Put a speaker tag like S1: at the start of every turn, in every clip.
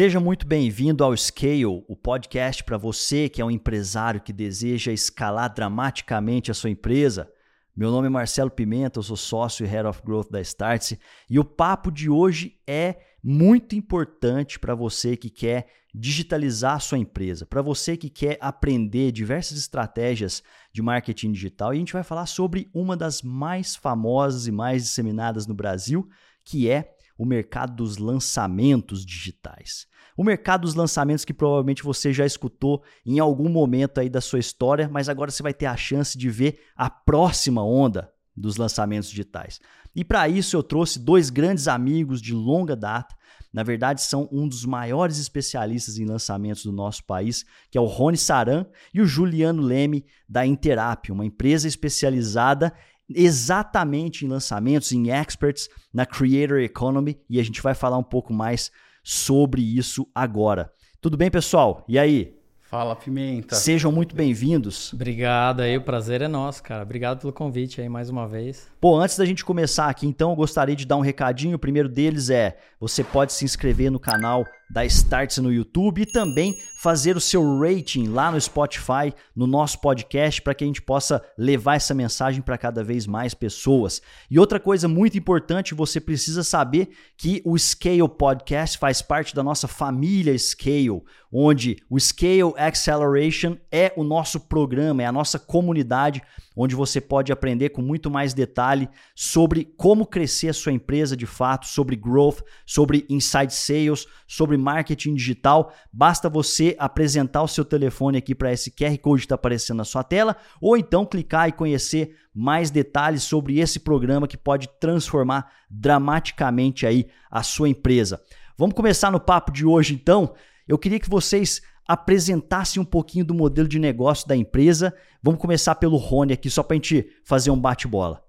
S1: Seja muito bem-vindo ao Scale, o podcast para você que é um empresário que deseja escalar dramaticamente a sua empresa. Meu nome é Marcelo Pimenta, eu sou sócio e Head of Growth da Startse e o papo de hoje é muito importante para você que quer digitalizar a sua empresa, para você que quer aprender diversas estratégias de marketing digital. E a gente vai falar sobre uma das mais famosas e mais disseminadas no Brasil, que é o mercado dos lançamentos digitais. O mercado dos lançamentos que provavelmente você já escutou em algum momento aí da sua história, mas agora você vai ter a chance de ver a próxima onda dos lançamentos digitais. E para isso eu trouxe dois grandes amigos de longa data. Na verdade, são um dos maiores especialistas em lançamentos do nosso país, que é o Rony Saran e o Juliano Leme da Interap, uma empresa especializada exatamente em lançamentos, em experts, na Creator Economy, e a gente vai falar um pouco mais sobre isso agora. Tudo bem, pessoal? E aí?
S2: Fala, Pimenta.
S1: Sejam muito bem-vindos.
S3: Obrigado aí, o prazer é nosso, cara. Obrigado pelo convite aí mais uma vez.
S1: Pô, antes da gente começar aqui, então, eu gostaria de dar um recadinho. O primeiro deles é: você pode se inscrever no canal da Starts no YouTube e também fazer o seu rating lá no Spotify, no nosso podcast, para que a gente possa levar essa mensagem para cada vez mais pessoas. E outra coisa muito importante, você precisa saber que o Scale Podcast faz parte da nossa família Scale, onde o Scale Acceleration é o nosso programa, é a nossa comunidade onde você pode aprender com muito mais detalhe sobre como crescer a sua empresa de fato, sobre growth, sobre inside sales, sobre marketing digital. Basta você apresentar o seu telefone aqui para esse QR Code que está aparecendo na sua tela, ou então clicar e conhecer mais detalhes sobre esse programa que pode transformar dramaticamente aí a sua empresa. Vamos começar no papo de hoje então. Eu queria que vocês apresentasse um pouquinho do modelo de negócio da empresa. Vamos começar pelo Rony aqui, só para a gente fazer um bate-bola.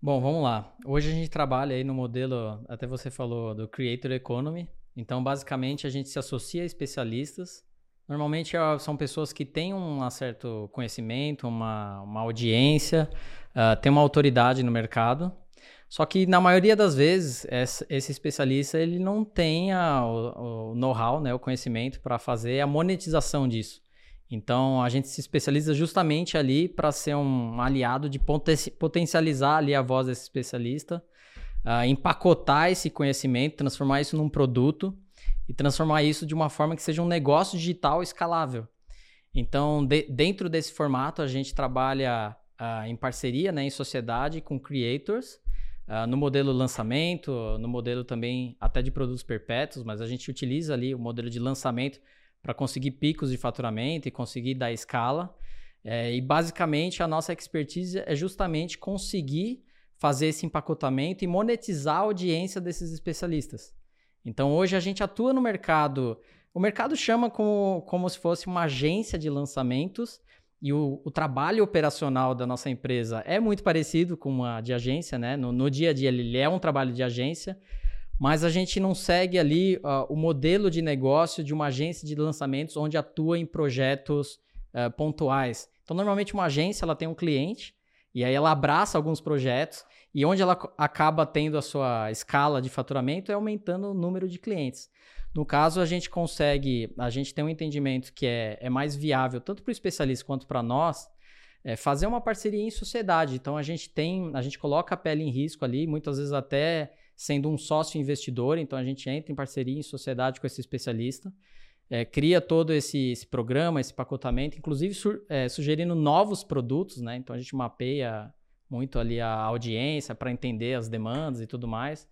S3: Bom, vamos lá. Hoje a gente trabalha aí no modelo, até você falou, do Creator Economy. Então, basicamente, a gente se associa a especialistas. Normalmente é, são pessoas que têm um certo conhecimento, uma, uma audiência, uh, têm uma autoridade no mercado só que na maioria das vezes, esse especialista ele não tem a, o, o know-how, né, o conhecimento para fazer a monetização disso. Então a gente se especializa justamente ali para ser um aliado de potencializar ali a voz desse especialista, uh, empacotar esse conhecimento, transformar isso num produto e transformar isso de uma forma que seja um negócio digital escalável. Então, de, dentro desse formato, a gente trabalha uh, em parceria, né, em sociedade com creators Uh, no modelo lançamento, no modelo também até de produtos perpétuos, mas a gente utiliza ali o modelo de lançamento para conseguir picos de faturamento e conseguir dar escala. É, e basicamente a nossa expertise é justamente conseguir fazer esse empacotamento e monetizar a audiência desses especialistas. Então hoje a gente atua no mercado. O mercado chama como, como se fosse uma agência de lançamentos, e o, o, trabalho operacional da nossa empresa é muito parecido com uma de agência, né? No, no dia a dia ele é um trabalho de agência, mas a gente não segue ali uh, o modelo de negócio de uma agência de lançamentos onde atua em projetos uh, pontuais. Então, normalmente uma agência ela tem um cliente e aí ela abraça alguns projetos e onde ela acaba tendo a sua escala de faturamento é aumentando o número de clientes. No caso, a gente consegue, a gente tem um entendimento que é, é mais viável, tanto para o especialista quanto para nós, é fazer uma parceria em sociedade. Então a gente tem, a gente coloca a pele em risco ali, muitas vezes até sendo um sócio investidor, então a gente entra em parceria em sociedade com esse especialista, é, cria todo esse, esse, programa, esse pacotamento, inclusive é, sugerindo novos produtos, né? Então a gente mapeia muito ali a audiência para entender as demandas e tudo mais.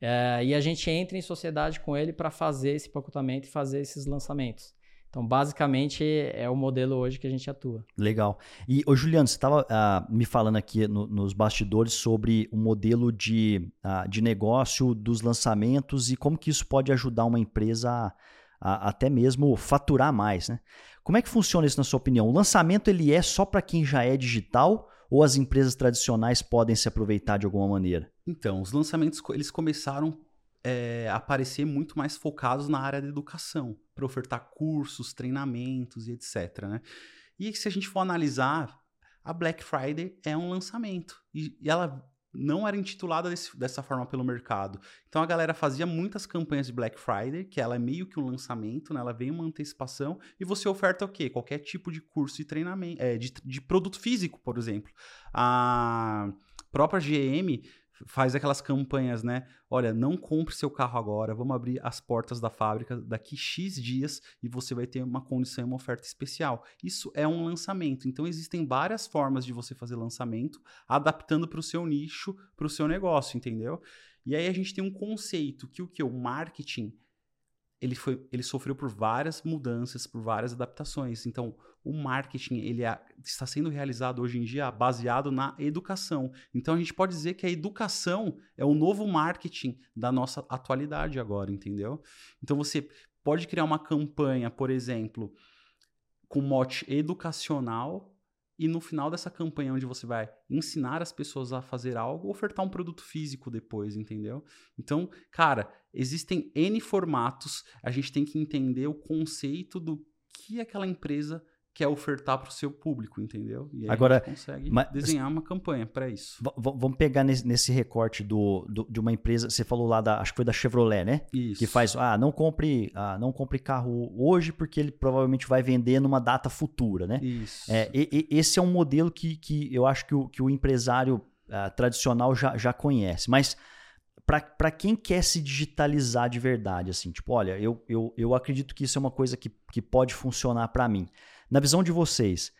S3: É, e a gente entra em sociedade com ele para fazer esse pacotamento e fazer esses lançamentos. Então, basicamente, é o modelo hoje que a gente atua.
S1: Legal. E, ô Juliano, você estava uh, ah, me falando aqui no, nos bastidores sobre o modelo de, uh, de negócio dos lançamentos e como que isso pode ajudar uma empresa a, a, até mesmo faturar mais, né? Como é que funciona isso na sua opinião? O lançamento ele é só para quem já é digital ou as empresas tradicionais podem se aproveitar de alguma maneira?
S2: Então, os lançamentos eles começaram é, a aparecer muito mais focados na área da educação, para ofertar cursos, treinamentos e etc. Né? E se a gente for analisar, a Black Friday é um lançamento e, e ela não era intitulada desse, dessa forma pelo mercado. Então a galera fazia muitas campanhas de Black Friday, que ela é meio que um lançamento, né? ela vem uma antecipação, e você oferta o quê? Qualquer tipo de curso de treinamento, é, de, de produto físico, por exemplo. A própria GM faz aquelas campanhas, né? Olha, não compre seu carro agora, vamos abrir as portas da fábrica daqui X dias e você vai ter uma condição e uma oferta especial. Isso é um lançamento. Então existem várias formas de você fazer lançamento, adaptando para o seu nicho, para o seu negócio, entendeu? E aí a gente tem um conceito que o que o marketing ele, foi, ele sofreu por várias mudanças, por várias adaptações. Então, o marketing ele é, está sendo realizado hoje em dia baseado na educação. Então, a gente pode dizer que a educação é o novo marketing da nossa atualidade agora, entendeu? Então, você pode criar uma campanha, por exemplo, com mote educacional e no final dessa campanha, onde você vai ensinar as pessoas a fazer algo, ofertar um produto físico depois, entendeu? Então, cara, existem N formatos, a gente tem que entender o conceito do que aquela empresa quer ofertar para o seu público, entendeu? E aí
S1: Agora,
S2: a gente consegue mas, desenhar uma campanha para isso.
S1: Vamos pegar nesse, nesse recorte do, do, de uma empresa, você falou lá da, acho que foi da Chevrolet, né?
S2: Isso.
S1: Que faz, ah, não compre, ah, não compre carro hoje porque ele provavelmente vai vender numa data futura, né?
S2: Isso.
S1: É, e, e, esse é um modelo que, que eu acho que o, que o empresário ah, tradicional já, já conhece, mas para quem quer se digitalizar de verdade, assim, tipo, olha, eu, eu, eu acredito que isso é uma coisa que, que pode funcionar para mim. Na visão de vocês,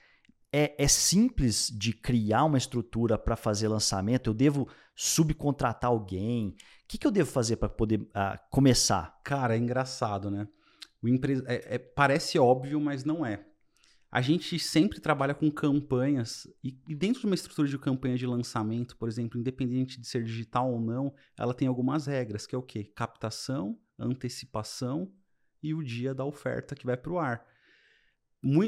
S1: é, é simples de criar uma estrutura para fazer lançamento? Eu devo subcontratar alguém? O que, que eu devo fazer para poder uh, começar?
S2: Cara, é engraçado, né? Empre... É, é, parece óbvio, mas não é. A gente sempre trabalha com campanhas e, e, dentro de uma estrutura de campanha de lançamento, por exemplo, independente de ser digital ou não, ela tem algumas regras, que é o quê? Captação, antecipação e o dia da oferta que vai para o ar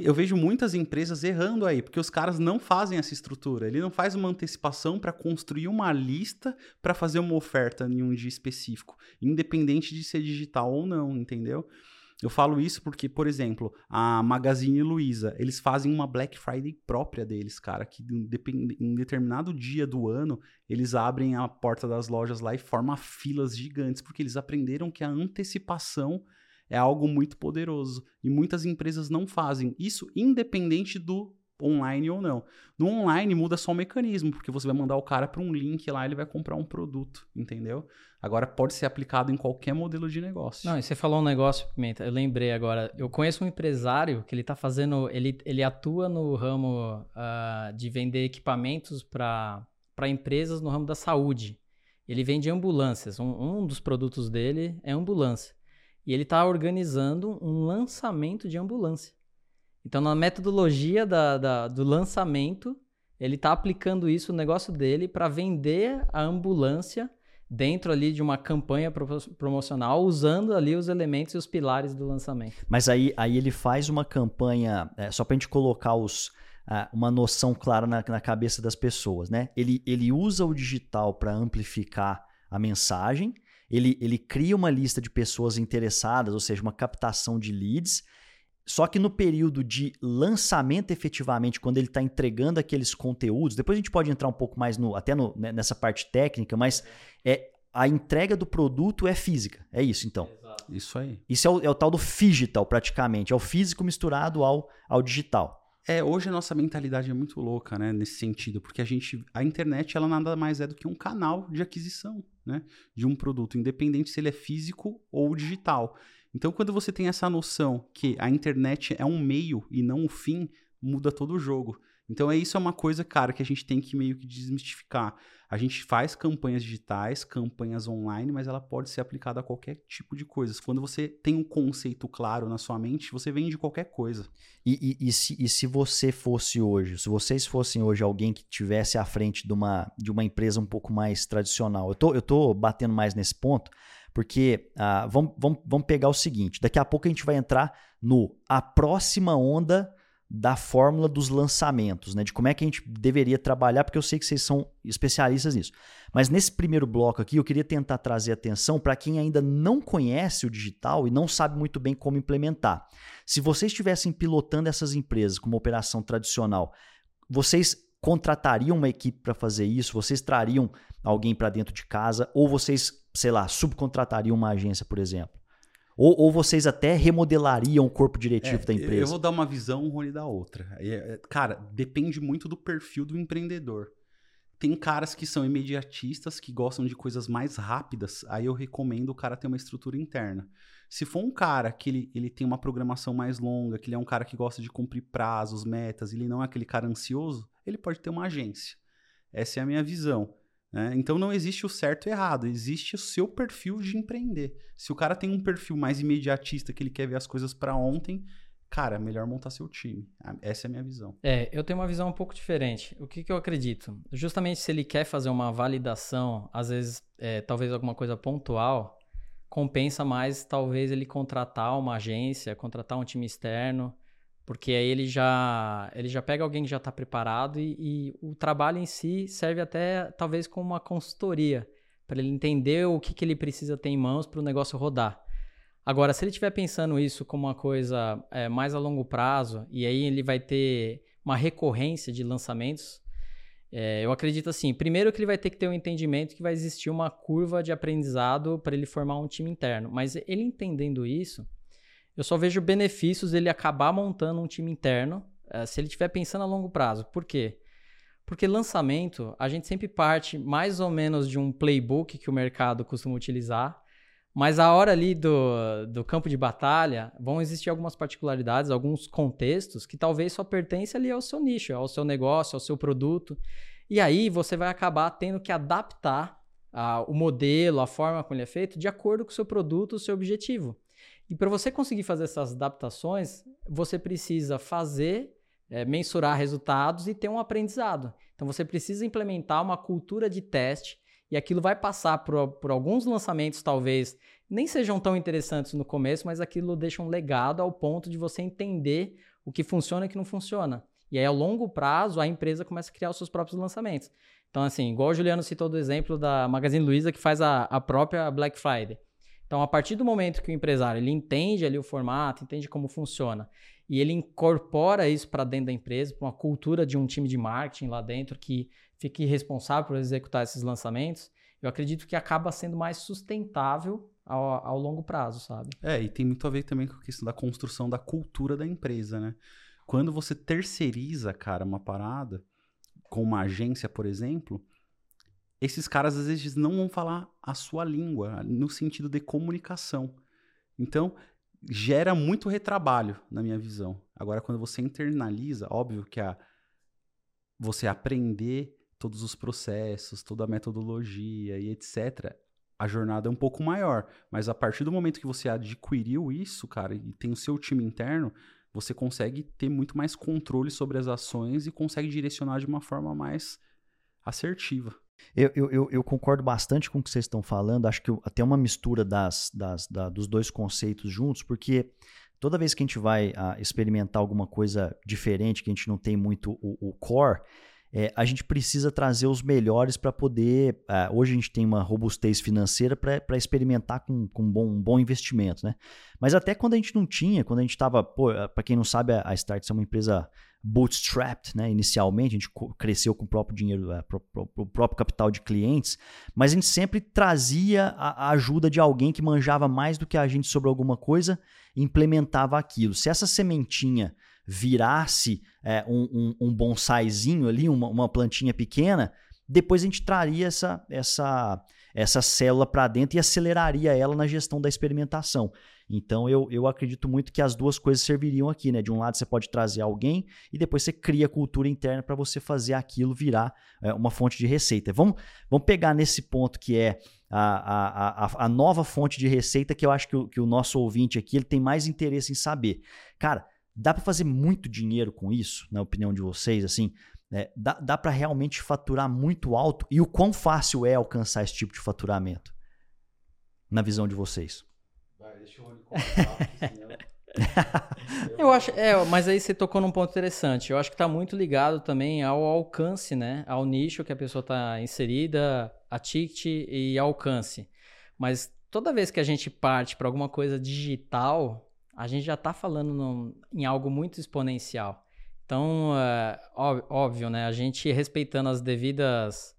S2: eu vejo muitas empresas errando aí, porque os caras não fazem essa estrutura. Ele não faz uma antecipação para construir uma lista para fazer uma oferta em um dia específico, independente de ser digital ou não, entendeu? Eu falo isso porque, por exemplo, a Magazine Luiza, eles fazem uma Black Friday própria deles, cara, que em determinado dia do ano, eles abrem a porta das lojas lá e formam filas gigantes, porque eles aprenderam que a antecipação é algo muito poderoso e muitas empresas não fazem isso independente do online ou não. No online muda só o mecanismo, porque você vai mandar o cara para um link lá, ele vai comprar um produto, entendeu? Agora pode ser aplicado em qualquer modelo de negócio.
S3: Não, e você falou um negócio, Pimenta, eu lembrei agora. Eu conheço um empresário que ele está fazendo, ele, ele atua no ramo uh, de vender equipamentos para empresas no ramo da saúde. Ele vende ambulâncias. Um, um dos produtos dele é ambulância. E ele está organizando um lançamento de ambulância. Então, na metodologia da, da, do lançamento, ele está aplicando isso no negócio dele para vender a ambulância dentro ali de uma campanha promocional, usando ali os elementos e os pilares do lançamento.
S1: Mas aí, aí ele faz uma campanha, é, só para a gente colocar os, uma noção clara na, na, cabeça das pessoas, né? Ele, ele usa o digital para amplificar a mensagem, ele, ele cria uma lista de pessoas interessadas, ou seja, uma captação de leads. Só que no período de lançamento, efetivamente, quando ele está entregando aqueles conteúdos, depois a gente pode entrar um pouco mais no, até no, né, nessa parte técnica, mas é a entrega do produto é física. É isso, então.
S2: Exato. Isso aí.
S1: Isso é o, é o tal do digital, praticamente. É o físico misturado ao, ao digital.
S2: É, hoje a nossa mentalidade é muito louca, né, nesse sentido, porque a gente, a internet, ela nada mais é do que um canal de aquisição, né, de um produto, independente se ele é físico ou digital. Então, quando você tem essa noção que a internet é um meio e não um fim, muda todo o jogo. Então, é isso é uma coisa, cara, que a gente tem que meio que desmistificar. A gente faz campanhas digitais, campanhas online, mas ela pode ser aplicada a qualquer tipo de coisa. Quando você tem um conceito claro na sua mente, você vende qualquer coisa.
S1: E, e, e, se, e se você fosse hoje, se vocês fossem hoje alguém que tivesse à frente de uma, de uma empresa um pouco mais tradicional, eu tô, eu tô batendo mais nesse ponto, porque uh, vamos, vamos, vamos pegar o seguinte: daqui a pouco a gente vai entrar no a próxima onda da fórmula dos lançamentos, né? De como é que a gente deveria trabalhar, porque eu sei que vocês são especialistas nisso. Mas nesse primeiro bloco aqui, eu queria tentar trazer atenção para quem ainda não conhece o digital e não sabe muito bem como implementar. Se vocês estivessem pilotando essas empresas como operação tradicional, vocês contratariam uma equipe para fazer isso? Vocês trariam alguém para dentro de casa? Ou vocês, sei lá, subcontratariam uma agência, por exemplo? Ou, ou vocês até remodelariam o corpo diretivo
S2: É,
S1: da empresa?
S2: Eu vou dar uma visão, o Rony dá outra. É, é, Cara, depende muito do perfil do empreendedor. Tem caras que são imediatistas, que gostam de coisas mais rápidas, aí eu recomendo o cara ter uma estrutura interna. Se for um cara que ele, ele tem uma programação mais longa, que ele é um cara que gosta de cumprir prazos, metas, ele não é aquele cara ansioso, ele pode ter uma agência. Essa é a minha visão. Né? Então não existe o certo e errado, existe o seu perfil de empreender. Se o cara tem um perfil mais imediatista, que ele quer ver as coisas para ontem, cara, é melhor montar seu time. Essa é a minha visão.
S3: É, eu tenho uma visão um pouco diferente. O que, que eu acredito? Justamente se ele quer fazer uma validação, às vezes, é, talvez alguma coisa pontual, compensa mais talvez ele contratar uma agência, contratar um time externo, porque aí ele já, ele já pega alguém que já está preparado e, e o trabalho em si serve até talvez como uma consultoria, para ele entender o que, que ele precisa ter em mãos para o negócio rodar. Agora, se ele estiver pensando isso como uma coisa é, mais a longo prazo, e aí ele vai ter uma recorrência de lançamentos, é, eu acredito assim, primeiro que ele vai ter que ter um entendimento que vai existir uma curva de aprendizado para ele formar um time interno. Mas ele entendendo isso, eu só vejo benefícios dele acabar montando um time interno, é, se ele estiver pensando a longo prazo. Por quê? Porque lançamento, a gente sempre parte mais ou menos de um playbook que o mercado costuma utilizar, mas a hora ali do, do campo de batalha, vão existir algumas particularidades, alguns contextos que talvez só pertencem ali ao seu nicho, ao seu negócio, ao seu produto. E aí você vai acabar tendo que adaptar ah, o modelo, a forma como ele é feito, de acordo com o seu produto, o seu objetivo. E para você conseguir fazer essas adaptações, você precisa fazer, é, mensurar resultados e ter um aprendizado. Então você precisa implementar uma cultura de teste e aquilo vai passar por, por alguns lançamentos, talvez nem sejam tão interessantes no começo, mas aquilo deixa um legado ao ponto de você entender o que funciona e o que não funciona. E aí, ao longo prazo, a empresa começa a criar os seus próprios lançamentos. Então, assim, igual o Juliano citou do exemplo da Magazine Luiza, que faz a, a própria Black Friday. Então, a partir do momento que o empresário ele entende ali o formato, entende como funciona, e ele incorpora isso para dentro da empresa, para uma cultura de um time de marketing lá dentro que fique responsável por executar esses lançamentos, eu acredito que acaba sendo mais sustentável ao, ao longo prazo, sabe?
S2: É, e tem muito a ver também com a questão da construção da cultura da empresa, né? Quando você terceiriza, cara, uma parada, com uma agência, por exemplo, esses caras às vezes não vão falar a sua língua, no sentido de comunicação. Então, gera muito retrabalho, na minha visão. Agora, quando você internaliza, óbvio que a, você aprender todos os processos, toda a metodologia e etc., a jornada é um pouco maior. Mas a partir do momento que você adquiriu isso, cara, e tem o seu time interno, você consegue ter muito mais controle sobre as ações e consegue direcionar de uma forma mais assertiva.
S1: Eu, eu, eu, concordo bastante com o que vocês estão falando. Acho que até uma mistura das, das, da, dos dois conceitos juntos, porque toda vez que a gente vai ah, experimentar alguma coisa diferente, que a gente não tem muito o, o core, é, a gente precisa trazer os melhores para poder. ah, hoje a gente tem uma robustez financeira para experimentar com, com um, bom, um bom investimento, né? Mas até quando a gente não tinha, quando a gente estava. Para quem não sabe, a a Starts é uma empresa bootstrapped, né? Inicialmente, a gente cresceu com o próprio dinheiro, é, o próprio capital de clientes, mas a gente sempre trazia a ajuda de alguém que manjava mais do que a gente sobre alguma coisa e implementava aquilo. Se essa sementinha virasse é, um, um, um bonsaizinho ali, uma, uma plantinha pequena, depois a gente traria essa, essa, essa célula para dentro e aceleraria ela na gestão da experimentação. Então eu, eu acredito muito que as duas coisas serviriam aqui, né? De um lado você pode trazer alguém e depois você cria cultura interna para você fazer aquilo virar é, uma fonte de receita. Vamos, vamos pegar nesse ponto que é a, a, a, a nova fonte de receita que eu acho que o, que o nosso ouvinte aqui ele tem mais interesse em saber. Cara, dá para fazer muito dinheiro com isso, na opinião de vocês? Assim, é, dá, dá para realmente faturar muito alto? E o quão fácil é alcançar esse tipo de faturamento? Na visão de vocês.
S2: Vai, deixa eu senão...
S3: Eu acho, é, mas aí você tocou num ponto interessante. Eu acho que está muito ligado também ao alcance, né? Ao nicho que a pessoa está inserida, a ticket e alcance. Mas toda vez que a gente parte para alguma coisa digital, a gente já está falando em algo muito exponencial. Então, é, óbvio, né? A gente respeitando as devidas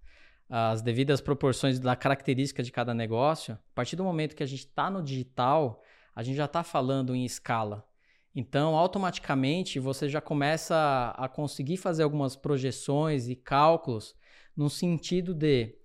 S3: as devidas proporções da característica de cada negócio, a partir do momento que a gente está no digital, a gente já está falando em escala. Então, automaticamente, você já começa a conseguir fazer algumas projeções e cálculos no sentido de,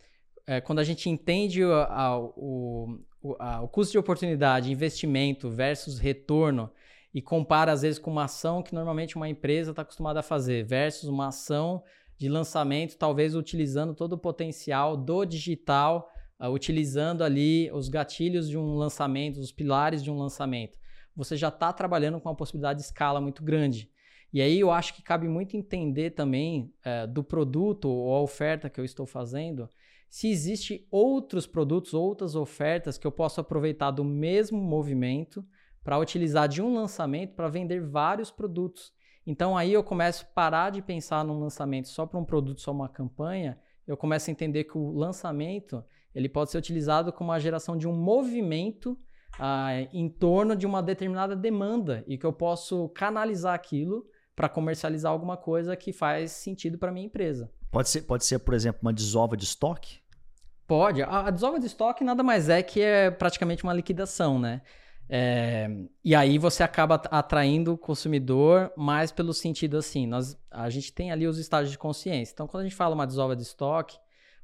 S3: é, quando a gente entende a, a, o, a, o custo de oportunidade, investimento versus retorno, e compara às vezes com uma ação que normalmente uma empresa está acostumada a fazer, versus uma ação de lançamento, talvez utilizando todo o potencial do digital, uh, utilizando ali os gatilhos de um lançamento, os pilares de um lançamento. Você já está trabalhando com uma possibilidade de escala muito grande. E aí eu acho que cabe muito entender também uh, do produto ou a oferta que eu estou fazendo, se existe outros produtos, outras ofertas que eu posso aproveitar do mesmo movimento para utilizar de um lançamento para vender vários produtos. Então aí eu começo a parar de pensar num lançamento só para um produto, só uma campanha, eu começo a entender que o lançamento ele pode ser utilizado como a geração de um movimento ah, em torno de uma determinada demanda e que eu posso canalizar aquilo para comercializar alguma coisa que faz sentido para minha empresa.
S1: Pode ser, pode ser, por exemplo, uma desova de estoque?
S3: Pode. A, a desova de estoque nada mais é que é praticamente uma liquidação, né? É, e aí você acaba atraindo o consumidor mais pelo sentido assim, nós, a gente tem ali os estágios de consciência. Então, quando a gente fala uma desova de estoque,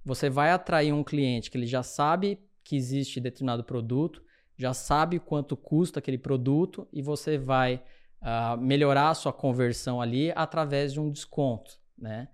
S3: você vai atrair um cliente que ele já sabe que existe determinado produto, já sabe quanto custa aquele produto e você vai uh, melhorar a sua conversão ali através de um desconto, né?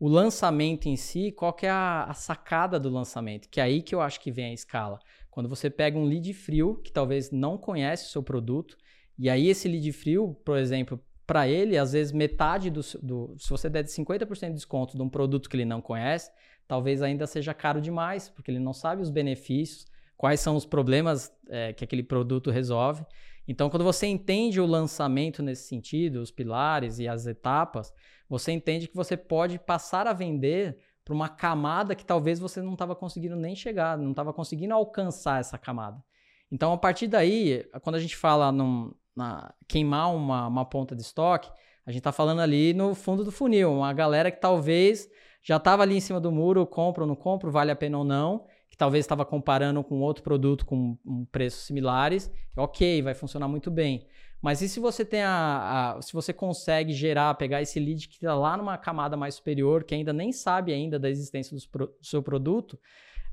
S3: O lançamento em si, qual que é a, a sacada do lançamento? Que é aí que eu acho que vem a escala. Quando você pega um lead frio que talvez não conhece o seu produto, e aí esse lead frio, por exemplo, para ele, às vezes metade do, do, Se você der de 50% de desconto de um produto que ele não conhece, talvez ainda seja caro demais, porque ele não sabe os benefícios, quais são os problemas é, que aquele produto resolve. Então, quando você entende o lançamento nesse sentido, os pilares e as etapas, você entende que você pode passar a vender para uma camada que talvez você não estava conseguindo nem chegar, não estava conseguindo alcançar essa camada. Então, a partir daí, quando a gente fala num, na, queimar uma, uma ponta de estoque, a gente está falando ali no fundo do funil, uma galera que talvez já estava ali em cima do muro, compra ou não compra, vale a pena ou não, talvez estava comparando com outro produto com um preços similares, ok, vai funcionar muito bem. Mas e se você tem a, a se você consegue gerar, pegar esse lead que está lá numa camada mais superior, que ainda nem sabe ainda da existência do, do seu produto,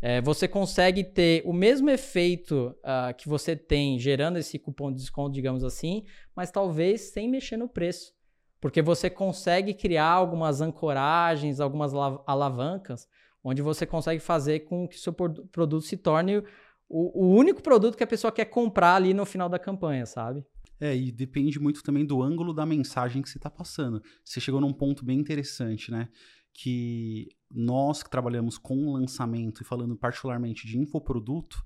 S3: é, você consegue ter o mesmo efeito uh, que você tem gerando esse cupom de desconto, digamos assim, mas talvez sem mexer no preço. Porque você consegue criar algumas ancoragens, algumas alavancas, onde você consegue fazer com que seu produto se torne o, o único produto que a pessoa quer comprar ali no final da campanha, sabe?
S2: É, e depende muito também do ângulo da mensagem que você está passando. Você chegou num ponto bem interessante, né? Que nós que trabalhamos com lançamento e falando particularmente de infoproduto,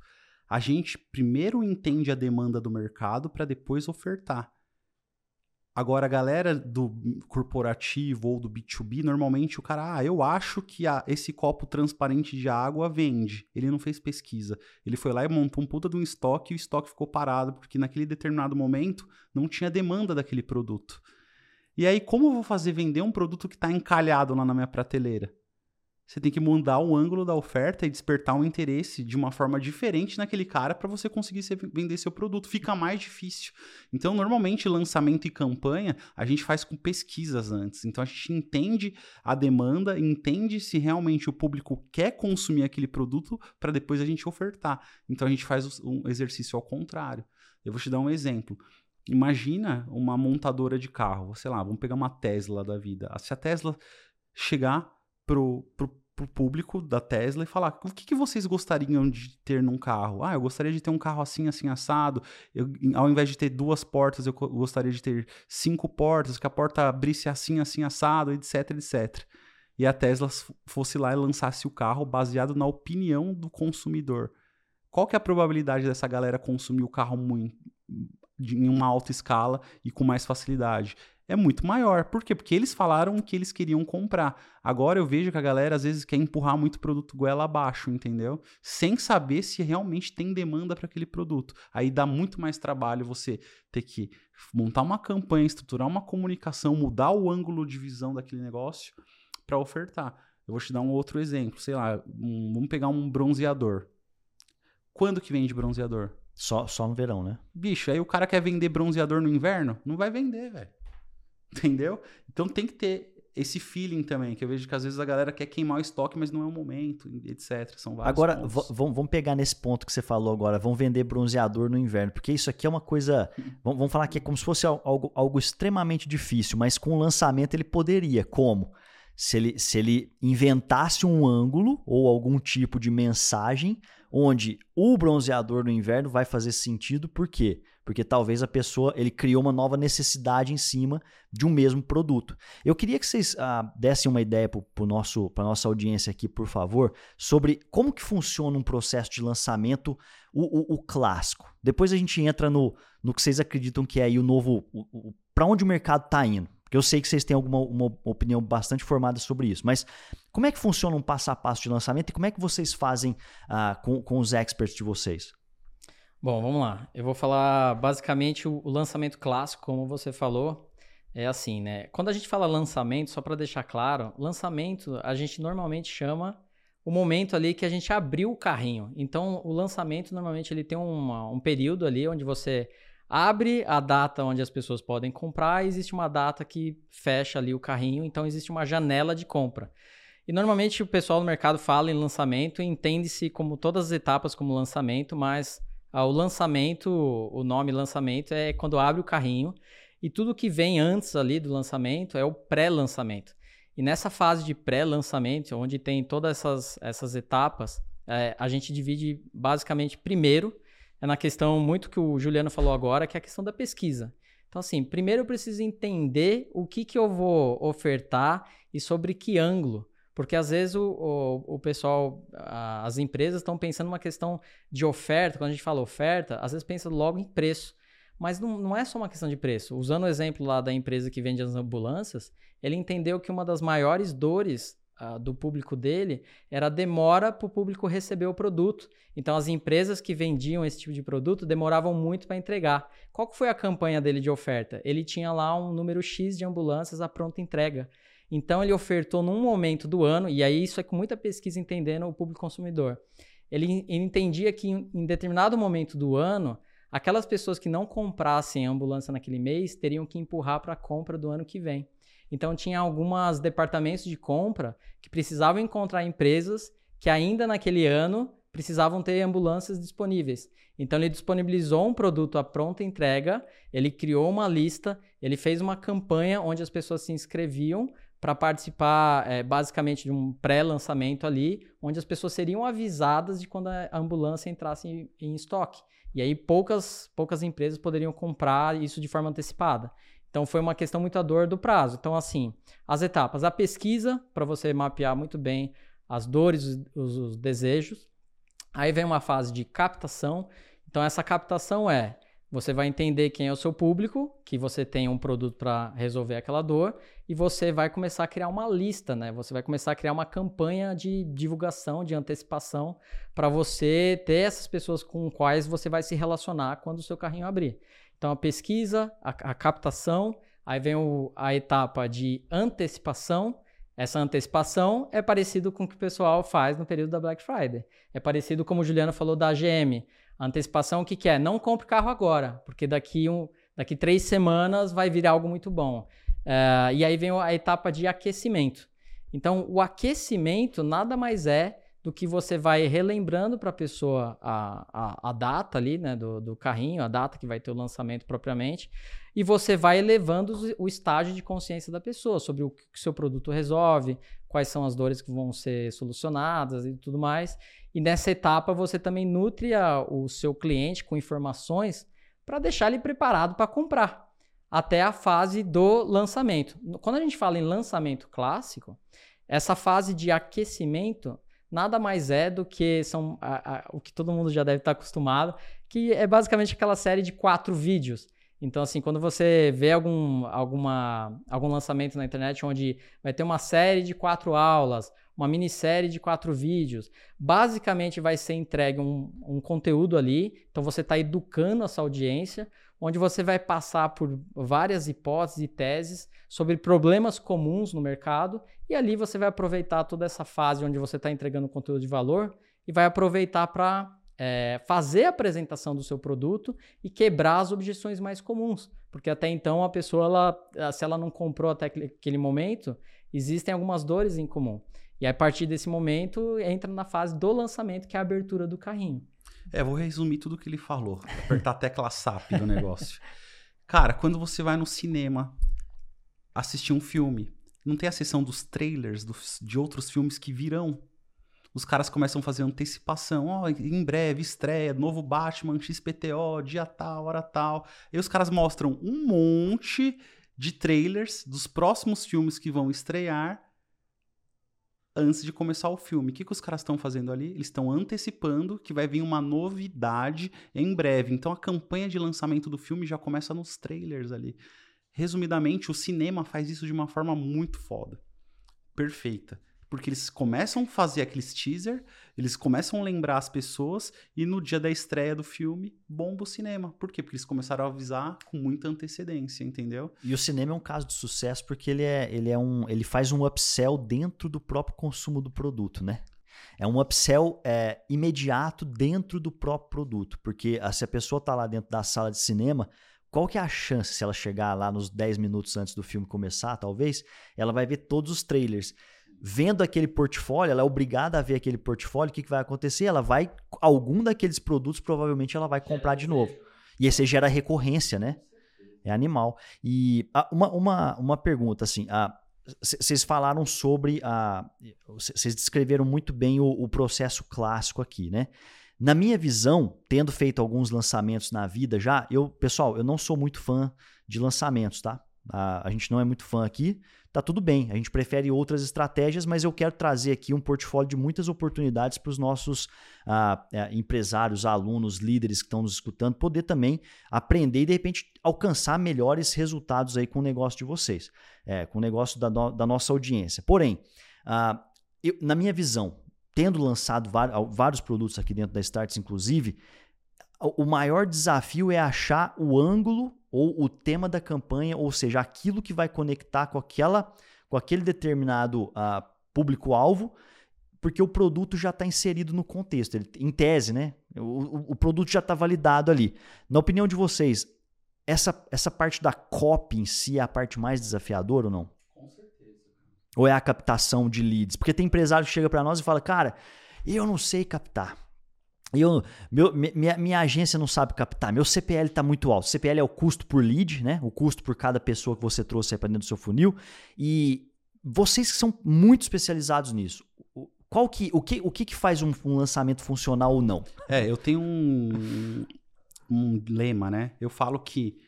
S2: a gente primeiro entende a demanda do mercado para depois ofertar. Agora, a galera do corporativo ou do B2B, normalmente o cara, ah, eu acho que a, esse copo transparente de água vende. Ele não fez pesquisa. Ele foi lá e montou um puta de um estoque e o estoque ficou parado, porque naquele determinado momento não tinha demanda daquele produto. E aí, como eu vou fazer vender um produto que está encalhado lá na minha prateleira? Você tem que mudar o ângulo da oferta e despertar um interesse de uma forma diferente naquele cara para você conseguir vender seu produto. Fica mais difícil. Então, normalmente, lançamento e campanha a gente faz com pesquisas antes. Então, a gente entende a demanda, entende se realmente o público quer consumir aquele produto para depois a gente ofertar. Então, a gente faz um exercício ao contrário. Eu vou te dar um exemplo. Imagina uma montadora de carro, sei lá, vamos pegar uma Tesla da vida. Se a Tesla chegar pro, pro, pro público da Tesla e falar o que, que vocês gostariam de ter num carro? Ah, eu gostaria de ter um carro assim, assim, assado. Eu, ao invés de ter duas portas, eu gostaria de ter cinco portas, que a porta abrisse assim, assim, assado, etc, etc. E a Tesla fosse lá e lançasse o carro baseado na opinião do consumidor. Qual que é a probabilidade dessa galera consumir o carro muito, em uma alta escala e com mais facilidade? É muito maior. Por quê? Porque eles falaram que eles queriam comprar. Agora eu vejo que a galera às vezes quer empurrar muito produto goela abaixo, entendeu? Sem saber se realmente tem demanda para aquele produto. Aí dá muito mais trabalho você ter que montar uma campanha, estruturar uma comunicação, mudar o ângulo de visão daquele negócio para ofertar. Eu vou te dar um outro exemplo, sei lá, um, vamos pegar um bronzeador. Quando que vende bronzeador?
S1: Só, só no verão, né?
S2: Bicho, aí o cara quer vender bronzeador no inverno? Não vai vender, velho. Entendeu? Então tem que ter esse feeling também, que eu vejo que às vezes a galera quer queimar o estoque, mas não é o momento, etc. São vários
S1: Agora, vamos pegar nesse ponto que você falou agora, vão vender bronzeador no inverno, porque isso aqui é uma coisa, vamos falar que é como se fosse algo, algo extremamente difícil, mas com o lançamento ele poderia, como? se ele, se ele inventasse um ângulo ou algum tipo de mensagem onde o bronzeador no inverno vai fazer sentido, por quê? Porque talvez a pessoa ele criou uma nova necessidade em cima de um mesmo produto. Eu queria que vocês ah, dessem uma ideia para a nossa audiência aqui, por favor, sobre como que funciona um processo de lançamento, o, o, o clássico. Depois a gente entra no, no que vocês acreditam que é aí o novo, para onde o mercado está indo. Porque eu sei que vocês têm alguma uma opinião bastante formada sobre isso. Mas como é que funciona um passo a passo de lançamento e como é que vocês fazem uh, com, com os experts de vocês?
S3: Bom, vamos lá. Eu vou falar basicamente o, o lançamento clássico, como você falou. É assim, né? Quando a gente fala lançamento, só para deixar claro, lançamento a gente normalmente chama o momento ali que a gente abriu o carrinho. Então, o lançamento normalmente ele tem uma, um período ali onde você abre a data onde as pessoas podem comprar, e existe uma data que fecha ali o carrinho, então existe uma janela de compra. E normalmente o pessoal no mercado fala em lançamento entende-se como todas as etapas como lançamento, mas o lançamento, o nome lançamento é quando abre o carrinho e tudo que vem antes ali do lançamento é o pré-lançamento. E nessa fase de pré-lançamento, onde tem todas essas, essas etapas, é, a gente divide basicamente primeiro é na questão muito que o Juliano falou agora, que é a questão da pesquisa. Então, assim, primeiro eu preciso entender o que, que eu vou ofertar e sobre que ângulo. Porque às vezes o, o, o pessoal, a, as empresas estão pensando numa questão de oferta. Quando a gente fala oferta, às vezes pensa logo em preço. Mas não, não é só uma questão de preço. Usando o exemplo lá da empresa que vende as ambulâncias, ele entendeu que uma das maiores dores do público dele era a demora para o público receber o produto. Então, as empresas que vendiam esse tipo de produto demoravam muito para entregar. Qual foi a campanha dele de oferta? Ele tinha lá um número X de ambulâncias à pronta entrega. Então, ele ofertou num momento do ano, e aí isso é com muita pesquisa entendendo o público consumidor. Ele, ele entendia que em, em determinado momento do ano, aquelas pessoas que não comprassem ambulância naquele mês teriam que empurrar para a compra do ano que vem. Então tinha alguns departamentos de compra que precisavam encontrar empresas que ainda naquele ano precisavam ter ambulâncias disponíveis. Então ele disponibilizou um produto à pronta entrega, ele criou uma lista, ele fez uma campanha onde as pessoas se inscreviam para participar é, basicamente de um pré-lançamento ali, onde as pessoas seriam avisadas de quando a ambulância entrasse em, em estoque. E aí poucas, poucas empresas poderiam comprar isso de forma antecipada. Então foi uma questão muito a dor do prazo. Então, assim, as etapas, a pesquisa, para você mapear muito bem as dores, os, os, desejos. Aí vem uma fase de captação. Então, essa captação é você vai entender quem é o seu público, que você tem um produto para resolver aquela dor, e você vai começar a criar uma lista, né? Você vai começar a criar uma campanha de divulgação, de antecipação, para você ter essas pessoas com quais você vai se relacionar quando o seu carrinho abrir. Então, a pesquisa, a, a captação, aí vem o, a etapa de antecipação. Essa antecipação é parecido com o que o pessoal faz no período da Black Friday. É parecido como o Juliano falou da GM. A antecipação, o que, que é? Não compre carro agora, porque daqui, um, daqui três semanas vai vir algo muito bom. Uh, e aí vem a etapa de aquecimento. Então, o aquecimento nada mais é do que você vai relembrando para a pessoa a, a data ali, né, do, do carrinho, a data que vai ter o lançamento propriamente, e você vai elevando o estágio de consciência da pessoa sobre o que o seu produto resolve, quais são as dores que vão ser solucionadas e tudo mais. E nessa etapa você também nutre a, o seu cliente com informações para deixar ele preparado para comprar até a fase do lançamento. Quando a gente fala em lançamento clássico, essa fase de aquecimento nada mais é do que são a, a, o que todo mundo já deve estar acostumado, que é basicamente aquela série de quatro vídeos. Então, assim, quando você vê algum, alguma, algum lançamento na internet onde vai ter uma série de quatro aulas, uma minissérie de quatro vídeos, basicamente vai ser entregue um, um conteúdo ali. Então, você está educando essa audiência, onde você vai passar por várias hipóteses e teses sobre problemas comuns no mercado, e ali você vai aproveitar toda essa fase onde você está entregando conteúdo de valor e vai aproveitar para é, fazer a apresentação do seu produto e quebrar as objeções mais comuns. Porque até então a pessoa, ela, se ela não comprou até aquele momento, existem algumas dores em comum. E a partir desse momento entra na fase do lançamento, que é a abertura do carrinho.
S2: É, vou resumir tudo o que ele falou. Apertar a tecla SAP do negócio. Cara, quando você vai no cinema assistir um filme, não tem a sessão dos trailers dos, de outros filmes que virão os caras começam a fazer antecipação. Ó, oh, em breve, estreia, novo Batman, XPTO, dia tal, hora tal. E os caras mostram um monte de trailers dos próximos filmes que vão estrear antes de começar o filme. O que, que os caras estão fazendo ali? Eles estão antecipando que vai vir uma novidade em breve. Então a campanha de lançamento do filme já começa nos trailers ali. Resumidamente, o cinema faz isso de uma forma muito foda. Perfeita porque eles começam a fazer aqueles teaser, eles começam a lembrar as pessoas e no dia da estreia do filme bomba o cinema. Por quê? Porque eles começaram a avisar com muita antecedência, entendeu?
S1: E o cinema é um caso de sucesso porque ele é, ele é um, ele faz um upsell dentro do próprio consumo do produto, né? É um upsell é, imediato dentro do próprio produto, porque ah, se a pessoa está lá dentro da sala de cinema, qual que é a chance se ela chegar lá nos 10 minutos antes do filme começar, talvez, ela vai ver todos os trailers vendo aquele portfólio, ela é obrigada a ver aquele portfólio, o que, que vai acontecer? Ela vai, algum daqueles produtos provavelmente ela vai comprar de novo. E aí você gera recorrência, né? É animal. E ah, uma, uma, uma pergunta, assim, vocês falaram sobre a. Vocês descreveram muito bem o, o, processo clássico aqui, né? Na minha visão, tendo feito alguns lançamentos na vida já, eu, pessoal, eu não sou muito fã de lançamentos, tá? A, a gente não é muito fã aqui tá tudo bem. A gente prefere outras estratégias, mas eu quero trazer aqui um portfólio de muitas oportunidades para os nossos ah, é, empresários, alunos, líderes que estão nos escutando, poder também aprender e de repente alcançar melhores resultados aí com o negócio de vocês, é, com o negócio da, no, da nossa audiência. Porém, ah, eu, na minha visão, tendo lançado vários produtos aqui dentro da Starts, inclusive, o maior desafio é achar o ângulo ou o tema da campanha, ou seja, aquilo que vai conectar com aquela, com aquele determinado uh, público-alvo, porque o produto já está inserido no contexto, ele, em tese, né? O, o produto já está validado ali. Na opinião de vocês, essa, essa parte da copy em si é a parte mais desafiadora ou não?
S2: Com certeza.
S1: Ou é a captação de leads? Porque tem empresário que chega para nós e fala, cara, eu não sei captar. Eu, meu, minha, minha, agência não sabe captar. Meu CPL está muito alto. CPL é o custo por lead, né? O custo por cada pessoa que você trouxe para dentro do seu funil. E vocês que são muito especializados nisso, qual que, o que, o que, que faz um, um lançamento funcionar ou não?
S2: É, eu tenho um, um lema, né? Eu falo que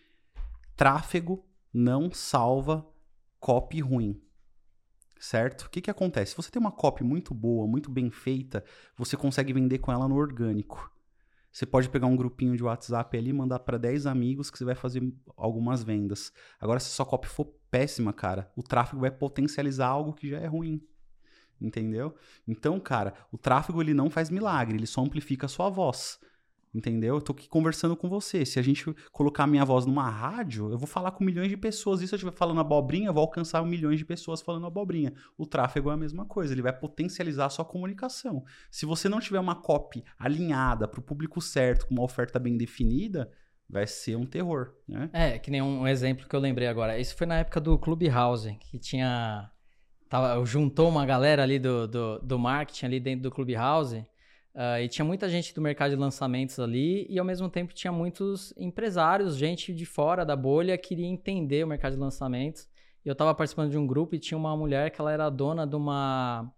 S2: tráfego não salva copy ruim certo? O que, que acontece? Se você tem uma copy muito boa, muito bem feita, você consegue vender com ela no orgânico. Você pode pegar um grupinho de WhatsApp ali mandar para 10 amigos que você vai fazer algumas vendas. Agora, se sua copy for péssima, cara, o tráfego vai potencializar algo que já é ruim. Entendeu? Então, cara, o tráfego ele não faz milagre, ele só amplifica a sua voz. Entendeu? Eu tô aqui conversando com você. Se a gente colocar minha voz numa rádio, eu vou falar com milhões de pessoas. E se eu estiver falando abobrinha, eu vou alcançar milhões de pessoas falando abobrinha. O tráfego é a mesma coisa, ele vai potencializar a sua comunicação. Se você não tiver uma copy alinhada para o público certo, com uma oferta bem definida, vai ser um terror, né?
S3: É, que nem um exemplo que eu lembrei agora. Isso foi na época do Clubhouse, que tinha... Tava, juntou uma galera ali do, do, do marketing ali dentro do Clubhouse Uh, e tinha muita gente do mercado de lançamentos ali, e ao mesmo tempo tinha muitos empresários, gente de fora da bolha, que queria entender o mercado de lançamentos. E eu estava participando de um grupo e tinha uma mulher que ela era dona de uma,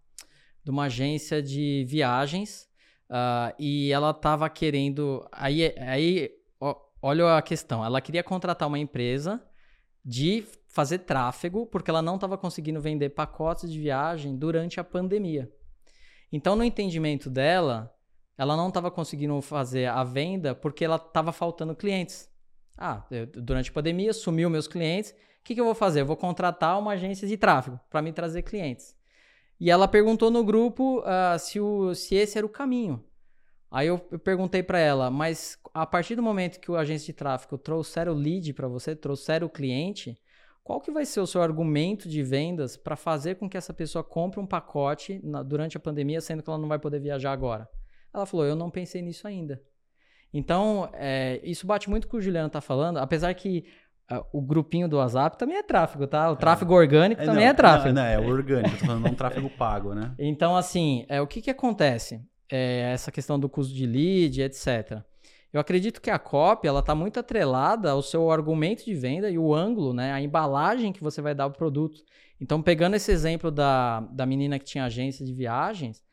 S3: de uma agência de viagens, uh, e ela estava querendo. Aí, aí ó, olha a questão: ela queria contratar uma empresa de fazer tráfego, porque ela não estava conseguindo vender pacotes de viagem durante a pandemia. Então, no entendimento dela, ela não estava conseguindo fazer a venda porque ela estava faltando clientes. Ah, eu, durante a pandemia sumiu meus clientes. O que, que eu vou fazer? Eu vou contratar uma agência de tráfego para me trazer clientes. E ela perguntou no grupo uh, se, o, se esse era o caminho. Aí eu, eu perguntei para ela, mas a partir do momento que o agente de tráfego trouxer o lead para você, trouxer o cliente, qual que vai ser o seu argumento de vendas para fazer com que essa pessoa compre um pacote na, durante a pandemia, sendo que ela não vai poder viajar agora? Ela falou, eu não pensei nisso ainda. Então, é, isso bate muito com o Juliano está falando, apesar que uh, o grupinho do WhatsApp também é tráfego, tá? O é. tráfego é. orgânico é, também
S2: não,
S3: é tráfego.
S2: Não, não, é orgânico, tô falando não tráfego pago, né?
S3: Então, assim, é, o que, que acontece? É, essa questão do custo de lead, etc. Eu acredito que a cópia ela está muito atrelada ao seu argumento de venda e o ângulo, né, a embalagem que você vai dar ao produto. Então, pegando esse exemplo da, da menina que tinha agência de viagens,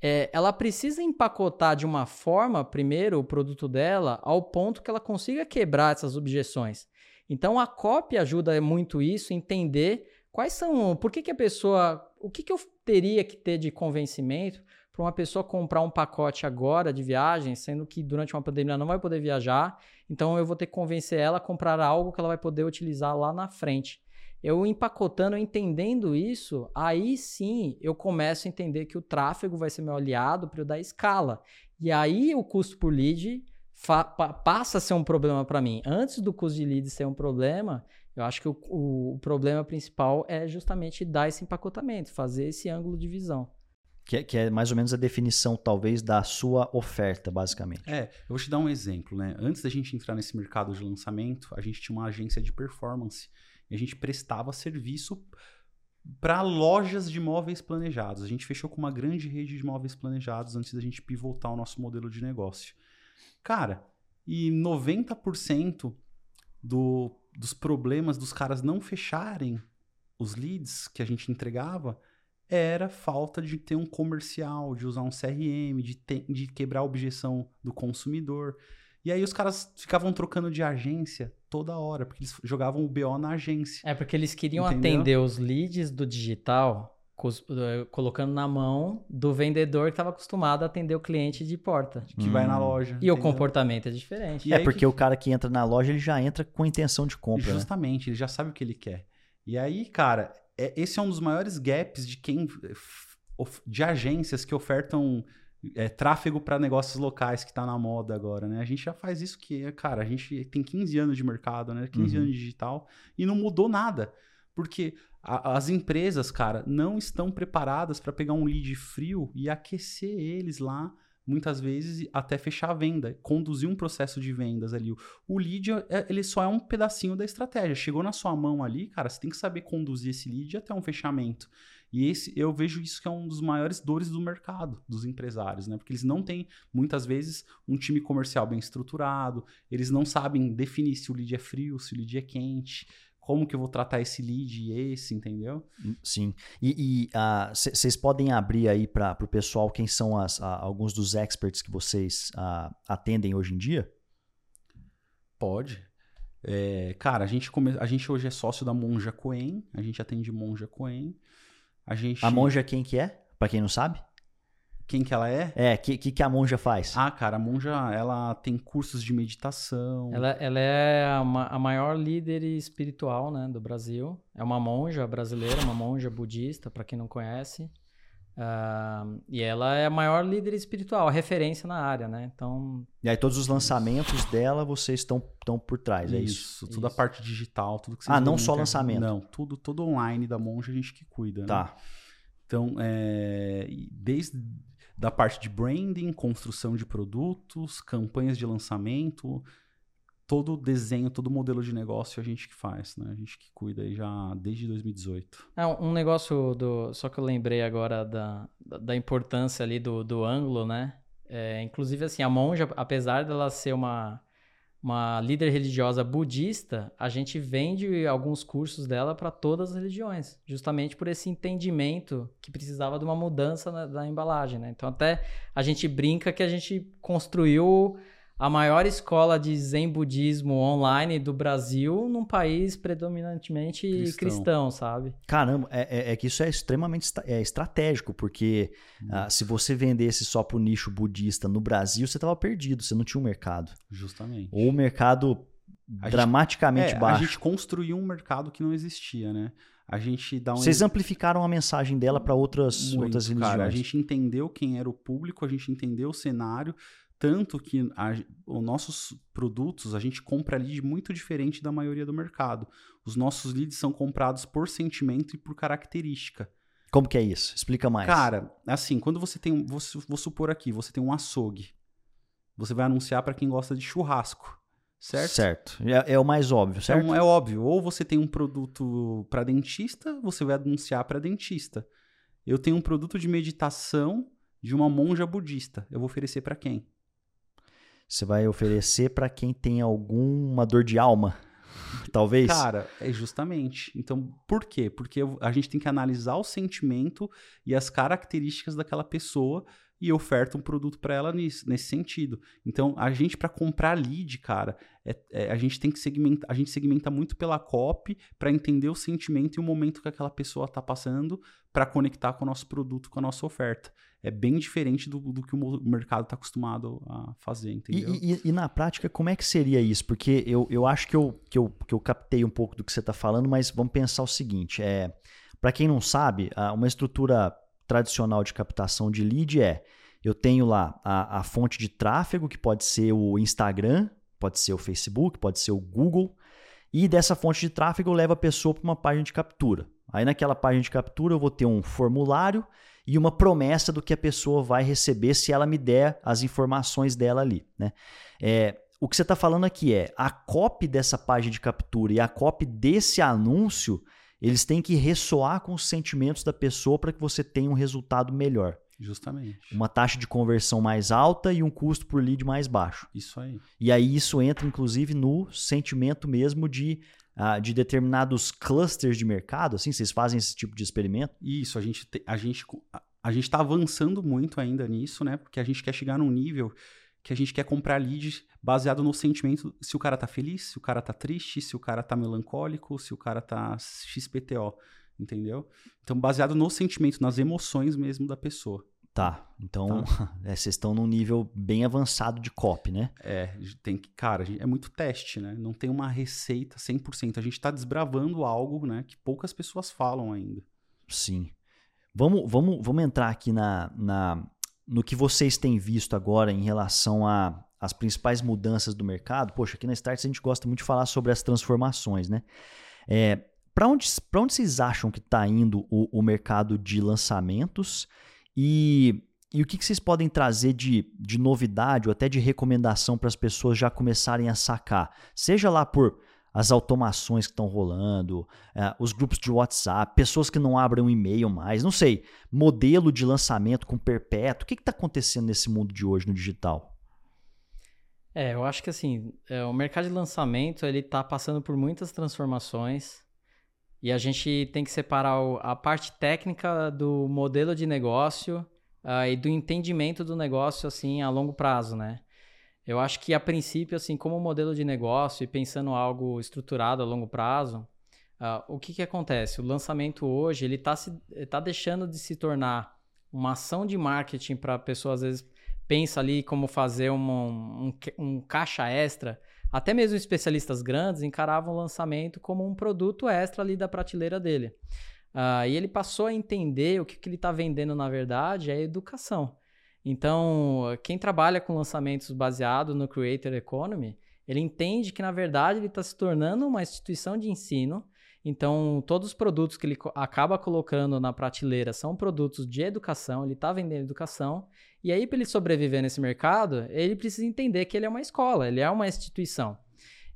S3: é, ela precisa empacotar de uma forma, primeiro, o produto dela, ao ponto que ela consiga quebrar essas objeções. Então, a cópia ajuda muito isso, entender quais são, por que, que a pessoa, o que, que eu teria que ter de convencimento para uma pessoa comprar um pacote agora de viagem, sendo que durante uma pandemia ela não vai poder viajar, então eu vou ter que convencer ela a comprar algo que ela vai poder utilizar lá na frente. Eu empacotando, entendendo isso, aí sim eu começo a entender que o tráfego vai ser meu aliado para eu dar escala. E aí o custo por lead passa a ser um problema para mim. Antes do custo de lead ser um problema, eu acho que o, o problema principal é justamente dar esse empacotamento, fazer esse ângulo de visão.
S1: Que é, que é, mais ou menos a definição, talvez, da sua oferta, basicamente.
S2: É, eu vou te dar um exemplo, né? Antes da gente entrar nesse mercado de lançamento, a gente tinha uma agência de performance e a gente prestava serviço para lojas de móveis planejados. A gente fechou com uma grande rede de móveis planejados antes da gente pivotar o nosso modelo de negócio. Cara, e 90% do, dos problemas dos caras não fecharem os leads que a gente entregava era falta de ter um comercial, de usar um CRM, de, ter, de quebrar a objeção do consumidor. E aí os caras ficavam trocando de agência toda hora, porque eles jogavam o BO na agência.
S3: É porque eles queriam entendeu? atender os leads do digital eh, colocando na mão do vendedor que estava acostumado a atender o cliente de porta.
S2: Que hum. vai na hum. loja.
S3: E entendeu? o comportamento é diferente.
S1: E é porque que... o cara que entra na loja, ele já entra com intenção de compra.
S2: Né? Justamente,
S1: né?
S2: ele já sabe o que ele quer. E aí, cara, é, esse é um dos maiores gaps de quem de agências que ofertam é, tráfego para negócios locais que está na moda agora, né? A gente já faz isso que, cara, a gente tem 15 anos de mercado, né? 15 uhum. anos de digital e não mudou nada. Porque a, as empresas, cara, não estão preparadas para pegar um lead frio e aquecer eles lá muitas vezes até fechar a venda, conduzir um processo de vendas ali. O lead, é, ele só é um pedacinho da estratégia. Chegou na sua mão ali, cara, você tem que saber conduzir esse lead até um fechamento. E esse, eu vejo isso que é um dos maiores dores do mercado, dos empresários, né? Porque eles não têm, muitas vezes, um time comercial bem estruturado, eles não sabem definir se o lead é frio, se o lead é quente, como que eu vou tratar esse lead e esse, entendeu?
S1: Hum, sim. E vocês uh, podem abrir aí para o pessoal quem são as, uh, alguns dos experts que vocês uh, atendem hoje em dia?
S2: Pode. É, cara, a gente, come... a gente hoje é sócio da Monja Coen, a gente atende Monja Coen. A, gente...
S1: a Monja quem que é? Para quem não sabe?
S2: Quem que ela é?
S1: É, o que, que, que, a monja faz?
S2: Ah, cara, a monja, ela tem cursos de meditação.
S3: Ela, ela é a, a maior líder espiritual, né, do Brasil. É uma monja brasileira, uma monja budista, para quem não conhece. Uh, e ela é a maior líder espiritual, a referência na área, né? Então.
S1: E aí todos os lançamentos dela vocês estão, estão por trás, é isso?
S2: Isso, toda
S1: isso.
S2: a parte digital, tudo que vocês
S1: Ah, não só lançamento.
S2: Não, tudo, tudo online da monja a gente que cuida.
S1: Tá.
S2: Né? Então, é, desde da parte de branding, construção de produtos, campanhas de lançamento, todo o desenho, todo o modelo de negócio a gente que faz, né? A gente que cuida aí já desde 2018.
S3: É um negócio do. Só que eu lembrei agora da, da importância ali do, do ângulo, né? É, inclusive, assim, a monja, apesar dela ser uma uma líder religiosa budista, a gente vende alguns cursos dela para todas as religiões, justamente por esse entendimento que precisava de uma mudança na, embalagem, né? Então até a gente brinca que a gente construiu a maior escola de Zen budismo online do Brasil num país predominantemente cristão, cristão sabe?
S1: Caramba, é, é, é, que isso é extremamente é estratégico, porque hum. uh, se você vendesse só para o nicho budista no Brasil, você estava perdido, você não tinha um mercado.
S2: Justamente.
S1: Ou o mercado dramaticamente
S2: gente, é,
S1: baixo.
S2: A gente construiu um mercado que não existia, né? A gente dá um
S1: Vocês amplificaram a mensagem dela para outras,
S2: Muito,
S1: outras religiões.
S2: Cara, a gente entendeu quem era o público, a gente entendeu o cenário, tanto que a, os nossos produtos a gente compra lead muito diferente da maioria do mercado. Os nossos leads são comprados por sentimento e por característica.
S1: Como que é isso? Explica mais.
S2: Cara, assim, quando você tem, vou, vou supor aqui, você tem um açougue, você vai anunciar para quem gosta de churrasco. Certo?
S1: Certo. É, é, o mais óbvio, certo?
S2: Então, é óbvio. Ou você tem um produto para dentista, você vai anunciar para dentista. Eu tenho um produto de meditação de uma monja budista. Eu vou oferecer para quem?
S1: Você vai oferecer para quem tem alguma dor de alma, talvez?
S2: Cara, é justamente. Então, por quê? Porque a gente tem que analisar o sentimento e as características daquela pessoa e oferta um produto para ela nisso, nesse sentido. Então, a gente para comprar lead, cara, é, é, a gente tem que segmentar, a gente segmenta muito pela copy para entender o sentimento e o momento que aquela pessoa está passando para conectar com o nosso produto, com a nossa oferta. É bem diferente do, do que o mercado está acostumado a fazer, entendeu?
S1: E, e, e, na prática, como é que seria isso? Porque eu, eu acho que eu, que, eu, que eu captei um pouco do que você está falando, mas vamos pensar o seguinte: é, para quem não sabe, uma estrutura tradicional de captação de lead é: eu tenho lá a, a fonte de tráfego, que pode ser o Instagram, pode ser o Facebook, pode ser o Google, e dessa fonte de tráfego eu levo a pessoa para uma página de captura. Aí naquela página de captura eu vou ter um formulário e uma promessa do que a pessoa vai receber se ela me der as informações dela ali. Né? É, o que você está falando aqui é a copy dessa página de captura e a copy desse anúncio eles têm que ressoar com os sentimentos da pessoa para que você tenha um resultado melhor.
S2: Justamente.
S1: Uma taxa de conversão mais alta e um custo por lead mais baixo.
S2: Isso aí.
S1: E aí isso entra, inclusive, no sentimento mesmo de, uh, de determinados clusters de mercado, assim, vocês fazem esse tipo de experimento?
S2: Isso, a gente te, a gente a gente está avançando muito ainda nisso, né? Porque a gente quer chegar num nível que a gente quer comprar leads baseado no sentimento, se o cara tá feliz, se o cara tá triste, se o cara tá melancólico, se o cara tá XPTO, entendeu? Então, baseado no sentimento, nas emoções mesmo da pessoa.
S1: Tá, então tá. É, vocês estão num nível bem avançado de copy, né?
S2: É, tem que, cara, é muito teste, né? Não tem uma receita 100%. A gente tá desbravando algo, né, que poucas pessoas falam ainda.
S1: Sim. Vamos, vamos, vamos entrar aqui na, na, no que vocês têm visto agora em relação as principais mudanças do mercado. Poxa, aqui na Starts a gente gosta muito de falar sobre as transformações, né? É, para onde, onde vocês acham que está indo o, o, mercado de lançamentos e, e o que, que vocês podem trazer de, de novidade ou até de recomendação para as pessoas já começarem a sacar? Seja lá por as automações que estão rolando, é, os grupos de WhatsApp, pessoas que não abrem um e-mail mais, não sei, modelo de lançamento com perpétuo. O que está acontecendo nesse mundo de hoje no digital?
S3: É, eu acho que assim, é, o mercado de lançamento ele está passando por muitas transformações e a gente tem que separar o, a parte técnica do modelo de negócio uh, e do entendimento do negócio assim a longo prazo, né? Eu acho que a princípio, assim, como modelo de negócio e pensando algo estruturado a longo prazo, uh, o que, que acontece? O lançamento hoje ele está tá deixando de se tornar uma ação de marketing para a pessoa às vezes pensa ali como fazer uma, um, um caixa extra. Até mesmo especialistas grandes encaravam o lançamento como um produto extra ali da prateleira dele. Uh, e ele passou a entender o que, que ele está vendendo na verdade é educação. Então, quem trabalha com lançamentos baseado no Creator Economy, ele entende que, na verdade, ele está se tornando uma instituição de ensino. Então, todos os produtos que ele acaba colocando na prateleira são produtos de educação, ele está vendendo educação. E aí, para ele sobreviver nesse mercado, ele precisa entender que ele é uma escola, ele é uma instituição.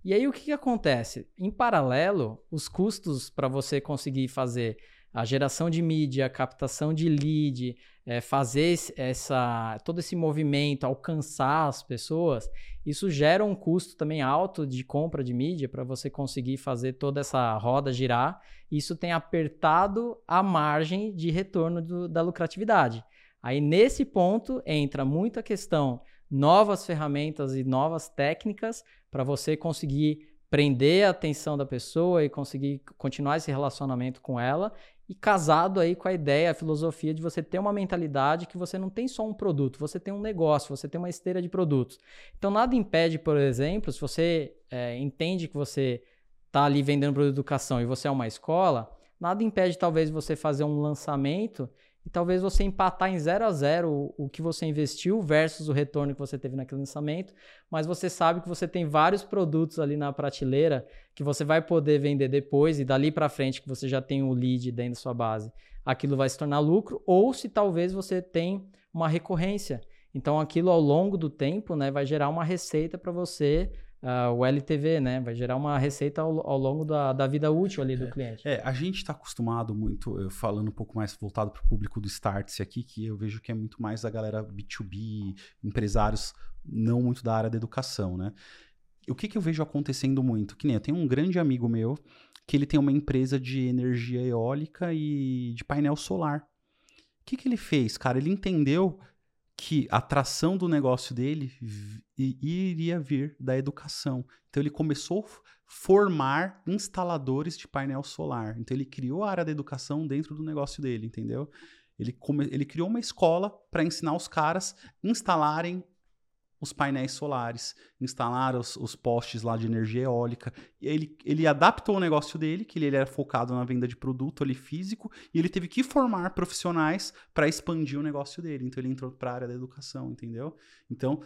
S3: E aí, o que, que acontece? Em paralelo, os custos para você conseguir fazer a geração de mídia, a captação de lead, é, fazer essa, todo esse movimento, alcançar as pessoas, isso gera um custo também alto de compra de mídia para você conseguir fazer toda essa roda girar. Isso tem apertado a margem de retorno do, da lucratividade. Aí nesse ponto entra muita questão novas ferramentas e novas técnicas para você conseguir prender a atenção da pessoa e conseguir continuar esse relacionamento com ela e casado aí com a ideia, a filosofia de você ter uma mentalidade que você não tem só um produto, você tem um negócio, você tem uma esteira de produtos. Então nada impede, por exemplo, se você é, entende que você está ali vendendo produto de educação e você é uma escola, nada impede talvez você fazer um lançamento e talvez você empatar em 0 a 0 o, que você investiu versus o retorno que você teve naquele lançamento, mas você sabe que você tem vários produtos ali na prateleira que você vai poder vender depois e dali para frente que você já tem o lead dentro da sua base, aquilo vai se tornar lucro, ou se talvez você tem uma recorrência. Então aquilo ao longo do tempo, né, vai gerar uma receita para você uh, o LTV, né? Vai gerar uma receita ao, ao longo da, da, vida útil ali do
S2: é,
S3: cliente.
S2: É, a gente está acostumado muito, eu falando um pouco mais voltado para o público do Startse aqui, que eu vejo que é muito mais a galera B2B, empresários não muito da área da educação, né? O que, que eu vejo acontecendo muito? Que nem eu tenho um grande amigo meu que ele tem uma empresa de energia eólica e de painel solar. O que, que ele fez, cara? Ele entendeu que a atração do negócio dele iria vir da educação. Então ele começou a formar instaladores de painel solar. Então ele criou a área da educação dentro do negócio dele, entendeu? Ele, come, ele criou uma escola para ensinar os caras instalarem os painéis solares, instalar os, os, postes lá de energia eólica. Ele, ele adaptou o negócio dele, que ele era focado na venda de produto ali físico, e ele teve que formar profissionais para expandir o negócio dele. Então ele entrou para a área da educação, entendeu? Então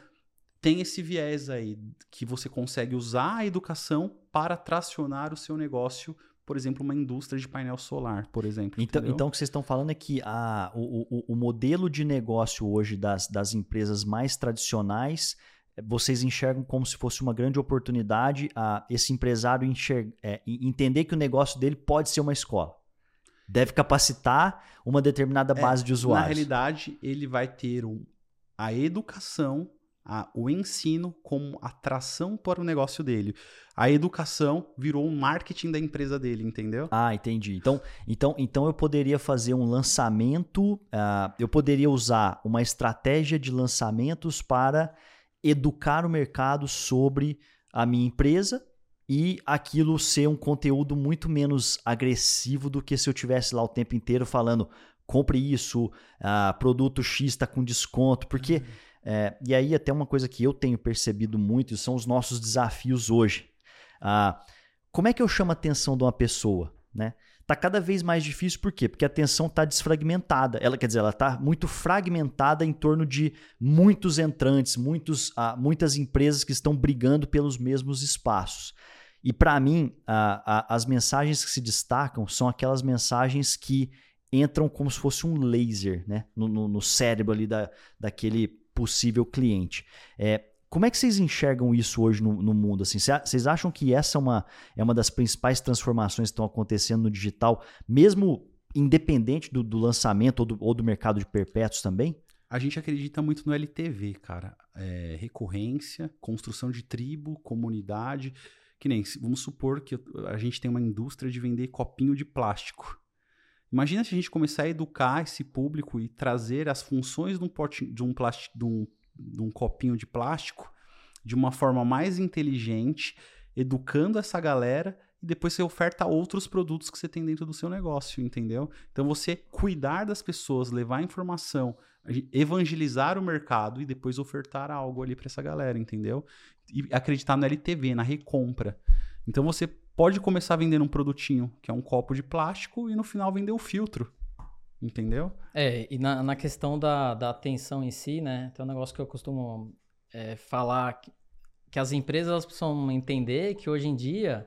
S2: tem esse viés aí que você consegue usar a educação para tracionar o seu negócio por exemplo, uma indústria de painel solar, por exemplo.
S1: Então, então o que vocês estão falando é que a, o, o, o modelo de negócio hoje das, das empresas mais tradicionais eh, vocês enxergam como se fosse uma grande oportunidade a esse empresário enxerga, é, entender que o negócio dele pode ser uma escola. Deve capacitar uma determinada é, base é, de usuários.
S2: Na realidade, ele vai ter um, a educação a, o ensino como atração para o negócio dele. A educação virou um marketing da empresa dele, entendeu?
S1: Ah, entendi. Então, então, então eu poderia fazer um lançamento, uh, eu poderia usar uma estratégia de lançamentos para educar o mercado sobre a minha empresa e aquilo ser um conteúdo muito menos agressivo do que se eu tivesse lá o tempo inteiro falando compre isso, uh, produto X está com desconto, porque uhum. É, e aí, até uma coisa que eu tenho percebido muito são os nossos desafios hoje. Ah, como é que eu chamo a atenção de uma pessoa? Né? Tá cada vez mais difícil, por quê? Porque a atenção está desfragmentada. Ela quer dizer, ela está muito fragmentada em torno de muitos entrantes, muitos, ah, muitas empresas que estão brigando pelos mesmos espaços. E para mim, ah, as mensagens que se destacam são aquelas mensagens que entram como se fosse um laser né? no, no, no cérebro ali da, daquele possível cliente. É, como é que vocês enxergam isso hoje no, no mundo? Assim, vocês acham que essa é uma, é uma das principais transformações que estão acontecendo no digital, mesmo independente do, do lançamento ou do, ou do, mercado de perpétuos também?
S2: A gente acredita muito no LTV, cara. É, recorrência, construção de tribo, comunidade. Que nem, vamos supor que a gente tem uma indústria de vender copinho de plástico. Imagina se a gente começar a educar esse público e trazer as funções de um, de um, plástico, de um, de um copinho de plástico de uma forma mais inteligente, educando essa galera e depois você oferta outros produtos que você tem dentro do seu negócio, entendeu? Então você cuidar das pessoas, levar informação, evangelizar o mercado e depois ofertar algo ali para essa galera, entendeu? E acreditar no LTV, na recompra. Então você pode começar vendendo um produtinho que é um copo de plástico e no final vender o filtro. Entendeu?
S3: É, e na, na questão da, da atenção em si, né? Tem um negócio que eu costumo é, falar que, que as empresas elas precisam entender que hoje em dia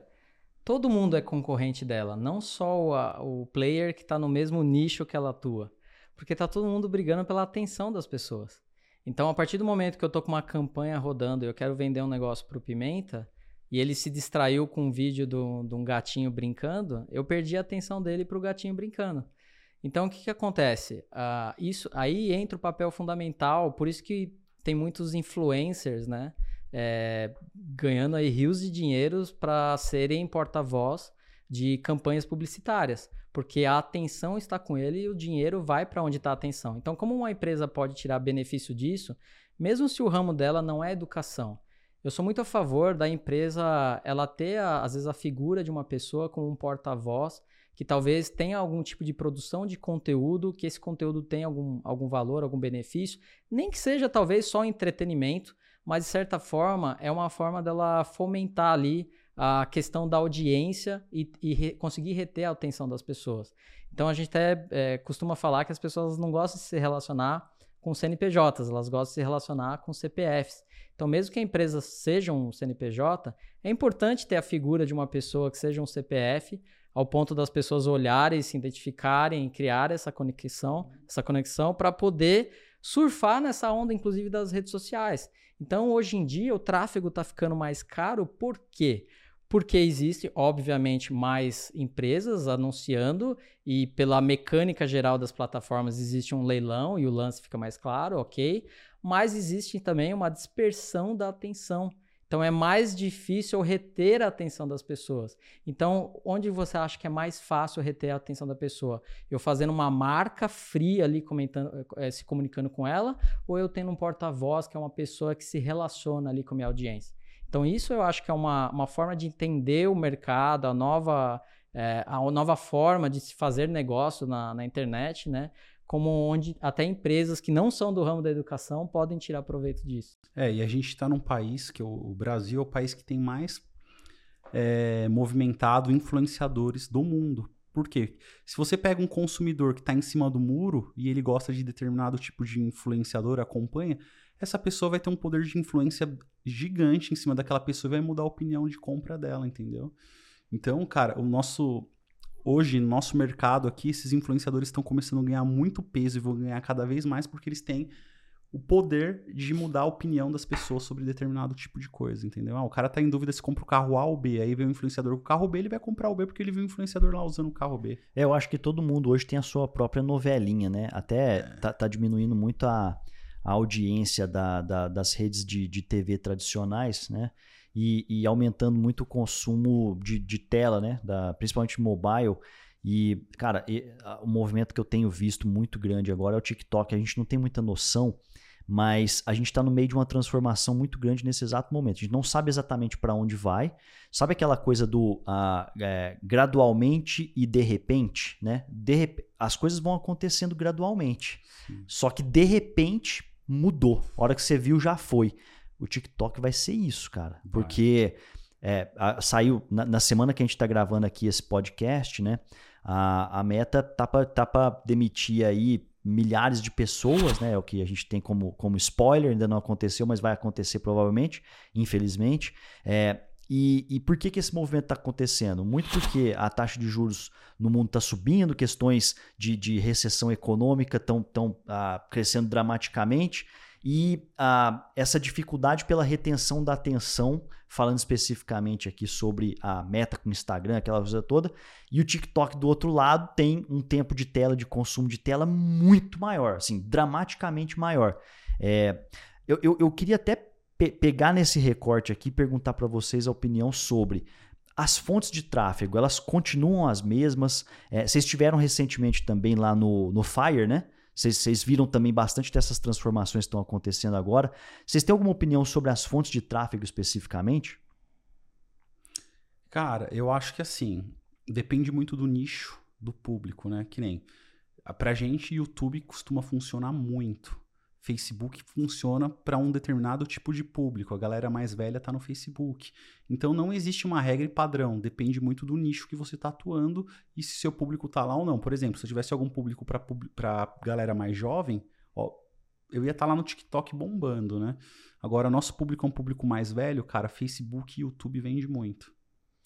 S3: todo mundo é concorrente dela, não só o, a, o player que está no mesmo nicho que ela atua. Porque está todo mundo brigando pela atenção das pessoas. Então, a partir do momento que eu estou com uma campanha rodando e eu quero vender um negócio para o Pimenta, e ele se distraiu com um vídeo de um gatinho brincando, eu perdi a atenção dele para o gatinho brincando. Então, o que, que acontece? Uh, isso Aí entra o papel fundamental, por isso que tem muitos influencers, né? É, ganhando aí rios de dinheiros para serem porta-voz de campanhas publicitárias, porque a atenção está com ele e o dinheiro vai para onde está a atenção. Então, como uma empresa pode tirar benefício disso, mesmo se o ramo dela não é educação, eu sou muito a favor da empresa ela ter, às vezes, a figura de uma pessoa como um porta-voz que talvez tenha algum tipo de produção de conteúdo, que esse conteúdo tenha algum, algum valor, algum benefício, nem que seja talvez só entretenimento, mas de certa forma é uma forma dela fomentar ali a questão da audiência e, e re, conseguir reter a atenção das pessoas. Então a gente até é, costuma falar que as pessoas não gostam de se relacionar com CNPJs, elas gostam de se relacionar com CPFs. Então, mesmo que a empresa seja um CNPJ, é importante ter a figura de uma pessoa que seja um CPF, ao ponto das pessoas olharem, se identificarem criar essa conexão, essa conexão para poder surfar nessa onda, inclusive das redes sociais. Então, hoje em dia, o tráfego está ficando mais caro, por quê? Existe, obviamente, mais empresas anunciando e pela mecânica geral das plataformas existe um leilão e o lance fica mais claro, ok? Mas existe também uma dispersão da atenção. Então é mais difícil reter a atenção das pessoas. Então, onde você acha que é mais fácil reter a atenção da pessoa? Eu fazendo uma marca fria ali, comentando, é, se comunicando com ela, ou eu tendo um porta-voz que é uma pessoa que se relaciona ali com a minha audiência? Então, isso eu acho que é uma, uma forma de entender o mercado, a nova, é, a nova forma de se fazer negócio na, na internet, né? como onde até empresas que não são do ramo da educação podem tirar proveito disso.
S2: É, e a gente está num país que o Brasil é o país que tem mais é, movimentado influenciadores do mundo. Por quê? Se você pega um consumidor que está em cima do muro e ele gosta de determinado tipo de influenciador, acompanha, essa pessoa vai ter um poder de influência gigante em cima daquela pessoa e vai mudar a opinião de compra dela, entendeu? Então, cara, o nosso hoje, no nosso mercado aqui, esses influenciadores estão começando a ganhar muito peso e vão ganhar cada vez mais porque eles têm o poder de mudar a opinião das pessoas sobre determinado tipo de coisa, entendeu? Ah, o cara tá em dúvida se compra o carro A ou B, aí vem o influenciador com o carro B, ele vai comprar o B porque ele viu o influenciador lá usando o carro B.
S1: É, eu acho que todo mundo hoje tem a sua própria novelinha, né? Até é. tá, tá, diminuindo muito a, a audiência da, da, das redes de, de TV tradicionais, né? e, e aumentando muito o consumo de, de tela, né? Da, principalmente mobile. E, cara, e, a, o movimento que eu tenho visto muito grande agora é o TikTok. A gente não tem muita noção, mas a gente está no meio de uma transformação muito grande nesse exato momento. A gente não sabe exatamente para onde vai. Sabe aquela coisa do é, gradualmente e de repente, né? De. As coisas vão acontecendo gradualmente. Sim. Só que de repente mudou. A hora que você viu já foi o TikTok vai ser isso, cara. Porque é, a, saiu na, na, semana que a gente está gravando aqui esse podcast, né? A, a meta tá para tá demitir aí milhares de pessoas, né? É o que a gente tem como, como spoiler, ainda não aconteceu, mas vai acontecer provavelmente, infelizmente. É, e, e, por que, que esse movimento está acontecendo? Muito porque a taxa de juros no mundo está subindo, questões de, de recessão econômica estão ah, crescendo dramaticamente e ah, essa dificuldade pela retenção da atenção, falando especificamente aqui sobre a meta com o Instagram, aquela coisa toda, e o TikTok do outro lado tem um tempo de tela, de consumo de tela muito maior, assim, dramaticamente maior. É, eu, eu, eu, queria até pe pegar nesse recorte aqui e perguntar para vocês a opinião sobre as fontes de tráfego, elas continuam as mesmas? É, vocês tiveram recentemente também lá no, no Fire, né? Vocês viram também bastante dessas transformações que estão acontecendo agora. Vocês têm alguma opinião sobre as fontes de tráfego especificamente?
S2: Cara, eu acho que assim, depende muito do nicho do público, né? Que nem pra gente, YouTube costuma funcionar muito. Facebook funciona para um determinado tipo de público. A galera mais velha está no Facebook. Então não existe uma regra padrão, depende muito do nicho que você está atuando e se seu público está lá ou não. Por exemplo, se eu tivesse algum público para galera mais jovem, ó, eu ia estar tá lá no TikTok bombando, né? Agora, nosso público é um público mais velho, cara, Facebook e YouTube vende muito.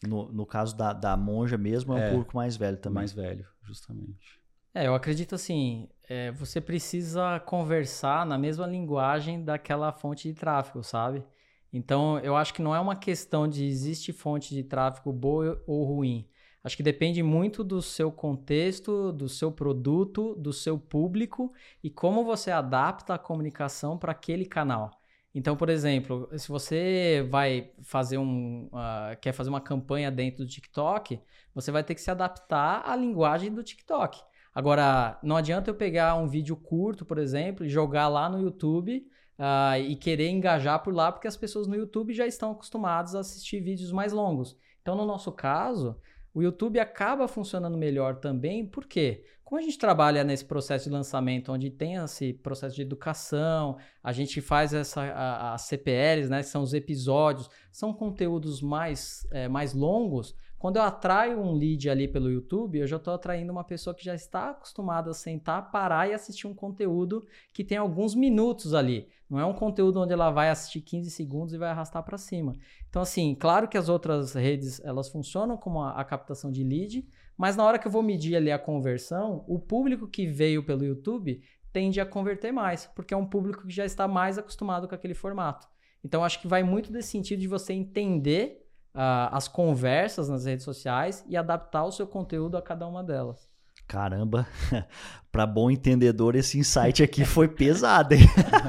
S1: No, no caso da, da monja mesmo, é um é, público mais velho também.
S2: Mais velho, justamente.
S3: É, eu acredito assim, é, você precisa conversar na mesma linguagem daquela fonte de tráfego, sabe? Então, eu acho que não é uma questão de existe fonte de tráfego boa ou ruim. Acho que depende muito do seu contexto, do seu produto, do seu público e como você adapta a comunicação para aquele canal. Então, por exemplo, se você vai fazer um, uh, quer fazer uma campanha dentro do TikTok, você vai ter que se adaptar à linguagem do TikTok. Agora, não adianta eu pegar um vídeo curto, por exemplo, e jogar lá no YouTube uh, e querer engajar por lá, porque as pessoas no YouTube já estão acostumadas a assistir vídeos mais longos. Então, no nosso caso, O YouTube acaba funcionando melhor também, por quê? Como a gente trabalha nesse processo de lançamento, onde tem esse processo de educação, a gente faz essa, a, a CPLs, né, que são os episódios, são conteúdos mais, é, mais longos, quando eu atraio um lead ali pelo YouTube, eu já estou atraindo uma pessoa que já está acostumada a sentar, parar e assistir um conteúdo que tem alguns minutos ali. Não é um conteúdo onde ela vai assistir 15 segundos e vai arrastar para cima. Então, assim, claro que as outras redes elas funcionam como a, a captação de lead, mas na hora que eu vou medir ali a conversão, o público que veio pelo YouTube tende a converter mais, porque é um público que já está mais acostumado com aquele formato. Então, acho que vai muito desse sentido de você entender uh, as conversas nas redes sociais e adaptar o seu conteúdo a cada uma delas.
S1: Caramba, para bom entendedor, esse insight aqui foi pesado, hein?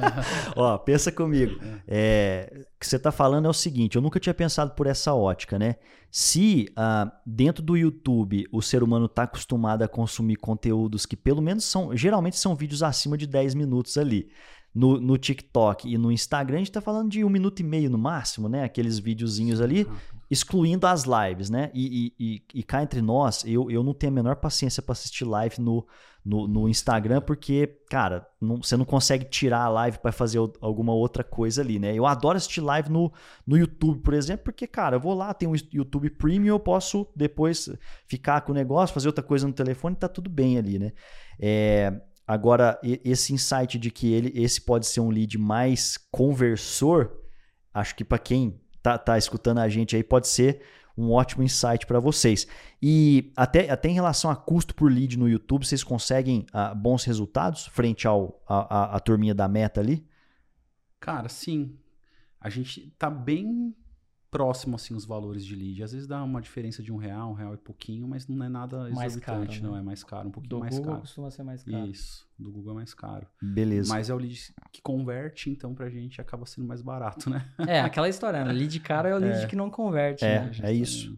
S1: Ó, pensa comigo. É, o que você está falando é o seguinte: eu nunca tinha pensado por essa ótica, né? Se uh, dentro do YouTube o ser humano está acostumado a consumir conteúdos que pelo menos são, geralmente são vídeos acima de 10 minutos ali no, no TikTok e no Instagram, a gente está falando de um minuto e meio no máximo, né? Aqueles videozinhos ali, excluindo as lives, né? E, e, e, cá entre nós, eu, eu não tenho a menor paciência para assistir live no, no, no, Instagram, porque, cara, não, você não consegue tirar a live para fazer alguma outra coisa ali, né? Eu adoro assistir live no, no YouTube, por exemplo, porque, cara, eu vou lá, tenho um YouTube Premium, eu posso depois ficar com o negócio, fazer outra coisa no telefone, tá tudo bem ali, né? É, Agora, esse insight de que ele, esse pode ser um lead mais conversor, acho que para quem tá, tá escutando a gente aí pode ser um ótimo insight para vocês. E até, até em relação a custo por lead no YouTube, vocês conseguem uh, bons resultados frente ao a, a, a turminha da meta ali?
S2: Cara, sim. A gente tá bem próximo assim os valores de lead. Às vezes dá uma diferença de um real, um real e pouquinho, mas não é nada mais exorbitante, caro, né? não é mais caro, um pouquinho
S3: do
S2: mais
S3: Google
S2: caro.
S3: costuma ser mais caro.
S2: Isso, do Google é mais caro.
S1: Beleza.
S2: Mas é o lead que converte, então pra gente acaba sendo mais barato, né?
S3: É, aquela história, né? Lead caro é o lead é. que não converte,
S1: é,
S3: né?
S1: É isso.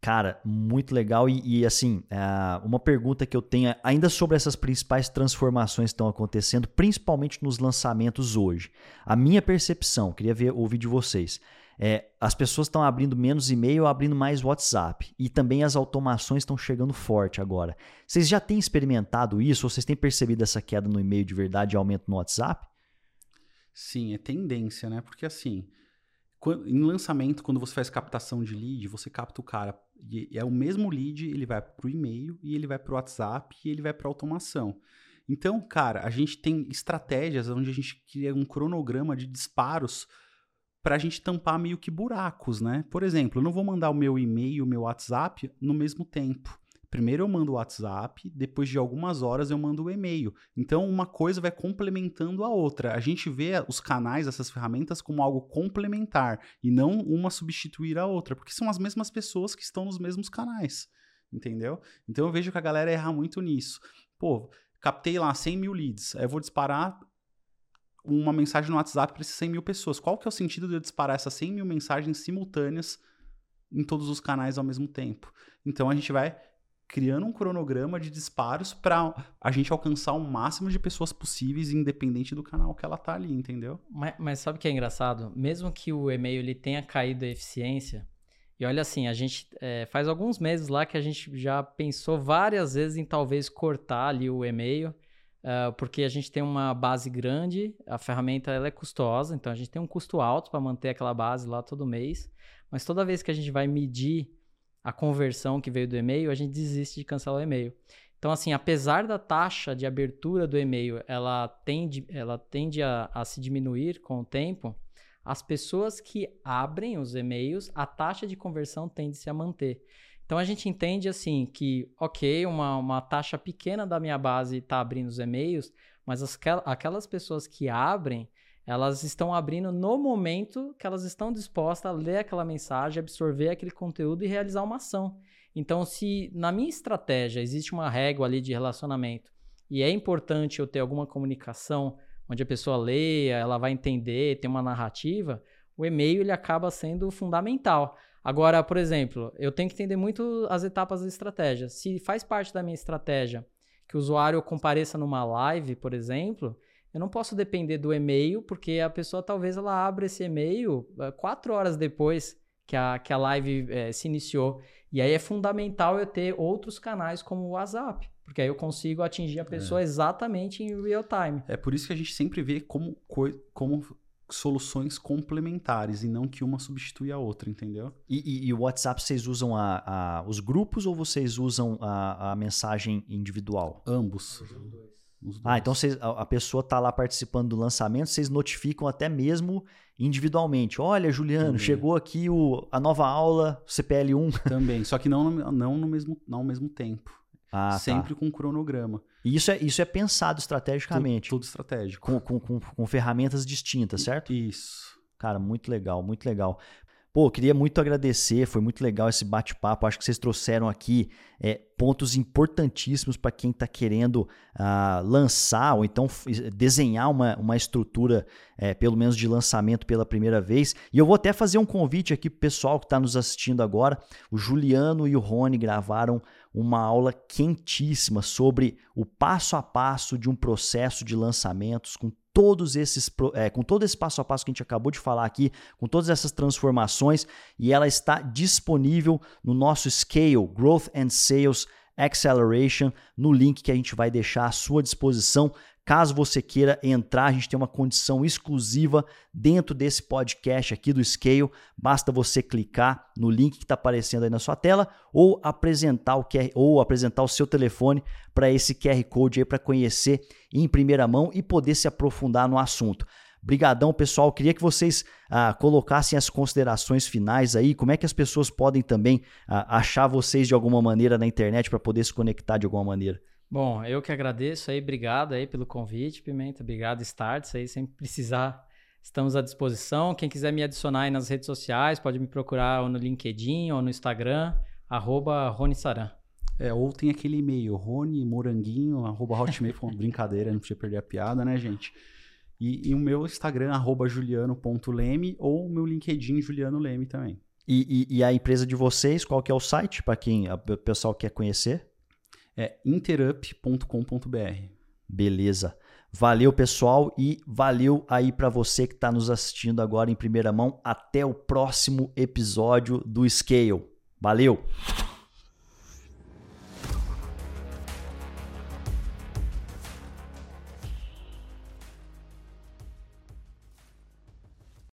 S1: Cara, muito legal. E, e assim, uh, uma pergunta que eu tenho ainda sobre essas principais transformações que estão acontecendo, principalmente nos lançamentos hoje. A minha percepção, queria ver, ouvir de vocês. É, as pessoas estão abrindo menos e-mail, abrindo mais WhatsApp. E também as automações estão chegando forte agora. Vocês já têm experimentado isso? Ou vocês têm percebido essa queda no e-mail de verdade e aumento no WhatsApp?
S2: Sim, é tendência, né? Porque assim, quando, em lançamento, quando você faz captação de lead, você capta o cara. E é o mesmo lead, ele vai para o e-mail e ele vai para o WhatsApp e ele vai para automação. Então, cara, a gente tem estratégias onde a gente cria um cronograma de disparos para a gente tampar meio que buracos, né? Por exemplo, eu não vou mandar o meu e-mail e o meu WhatsApp no mesmo tempo. Primeiro eu mando o WhatsApp, depois de algumas horas eu mando o e-mail. Então uma coisa vai complementando a outra. A gente vê os canais, essas ferramentas, como algo complementar e não uma substituir a outra, porque são as mesmas pessoas que estão nos mesmos canais. Entendeu? Então eu vejo que a galera erra muito nisso. Pô, captei lá 100 mil leads, aí eu vou disparar uma mensagem no WhatsApp para essas 100 mil pessoas. Qual que é o sentido de eu disparar essas 100 mil mensagens simultâneas em todos os canais ao mesmo tempo? Então a gente vai criando um cronograma de disparos para a gente alcançar o máximo de pessoas possíveis, independente do canal que ela tá ali, entendeu?
S3: Mas, mas sabe o que é engraçado? Mesmo que o e-mail ele tenha caído a eficiência, e olha assim, a gente é, faz alguns meses lá que a gente já pensou várias vezes em talvez cortar ali o e-mail Uh, porque a gente tem uma base grande, a ferramenta ela é custosa, então a gente tem um custo alto para manter aquela base lá todo mês, mas toda vez que a gente vai medir a conversão que veio do e-mail, a gente desiste de cancelar o e-mail. Então, assim, apesar da taxa de abertura do e-mail ela tende, ela tende a, a se diminuir com o tempo, as pessoas que abrem os e-mails, a taxa de conversão tende-se a manter. Então a gente entende assim que, ok, uma, uma taxa pequena da minha base está abrindo os e-mails, mas as, aquelas pessoas que abrem, elas estão abrindo no momento que elas estão dispostas a ler aquela mensagem, absorver aquele conteúdo e realizar uma ação. Então, se na minha estratégia existe uma régua ali de relacionamento e é importante eu ter alguma comunicação onde a pessoa leia, ela vai entender, tem uma narrativa, o e-mail ele acaba sendo fundamental. Agora, por exemplo, eu tenho que entender muito as etapas da estratégia. Se faz parte da minha estratégia que o usuário compareça numa live, por exemplo, eu não posso depender do e-mail, porque a pessoa talvez ela abra esse e-mail eh, quatro horas depois que a, que a live é, se iniciou. E aí é fundamental eu ter outros canais como o WhatsApp, porque aí eu consigo atingir a pessoa é. exatamente em real time.
S2: É por isso que a gente sempre vê como, como soluções complementares e não que uma substitui a outra, entendeu?
S1: E, e, e o WhatsApp vocês usam a, a, os grupos ou vocês usam a, a mensagem individual?
S2: Ambos.
S1: Ah, então vocês, a, a pessoa está lá participando do lançamento, vocês notificam até mesmo individualmente. Olha, Juliano, Também. chegou aqui o, a nova aula CPL1.
S2: Também, só que não, não, no mesmo, não ao mesmo tempo. Ah, tá. Sempre tá. com cronograma.
S1: E isso é, isso é pensado estrategicamente.
S2: Tudo, tudo estratégico.
S1: Com, com, com, com, ferramentas distintas, certo?
S2: Isso.
S1: Cara, muito legal, muito legal. Pô, queria muito agradecer, foi muito legal esse bate-papo. Acho que vocês trouxeram aqui é, pontos importantíssimos para quem está querendo uh, lançar ou então desenhar uma, uma estrutura, é, pelo menos de lançamento pela primeira vez. E eu vou até fazer um convite aqui para o pessoal que está nos assistindo agora. O Juliano e o Rony gravaram uma aula quentíssima sobre o passo a passo de um processo de lançamentos com todos esses é, com todo esse passo a passo que a gente acabou de falar aqui, com todas essas transformações, e ela está disponível no nosso Scale Growth and Sales Acceleration, no link que a gente vai deixar à sua disposição. Caso você queira entrar, a gente tem uma condição exclusiva dentro desse podcast aqui do Scale. Basta você clicar no link que está aparecendo aí na sua tela ou apresentar o QR, ou apresentar o seu telefone para esse QR Code aí para conhecer em primeira mão e poder se aprofundar no assunto. Brigadão, pessoal. Queria que vocês ah, colocassem as considerações finais aí. Como é que as pessoas podem também ah, achar vocês de alguma maneira na internet para poder se conectar de alguma maneira?
S3: Bom, eu que agradeço aí, obrigado aí pelo convite, Pimenta, obrigado Starts aí, sempre precisar, estamos à disposição. Quem quiser me adicionar aí nas redes sociais, pode me procurar ou no LinkedIn ou no Instagram, arroba Rony Saran.
S2: É, ou tem aquele e-mail, ronymoranguinho, arroba hotmail, brincadeira, não podia perder a piada, né, gente? E, e o meu Instagram, arroba juliano.leme, ou o meu LinkedIn, Juliano Leme também.
S1: E, e, e, a empresa de vocês, qual que é o site, para quem o pessoal quer conhecer?
S2: É interup.com.br.
S1: Beleza. Valeu, pessoal, e valeu aí para você que está nos assistindo agora em primeira mão. Até o próximo episódio do Scale. Valeu!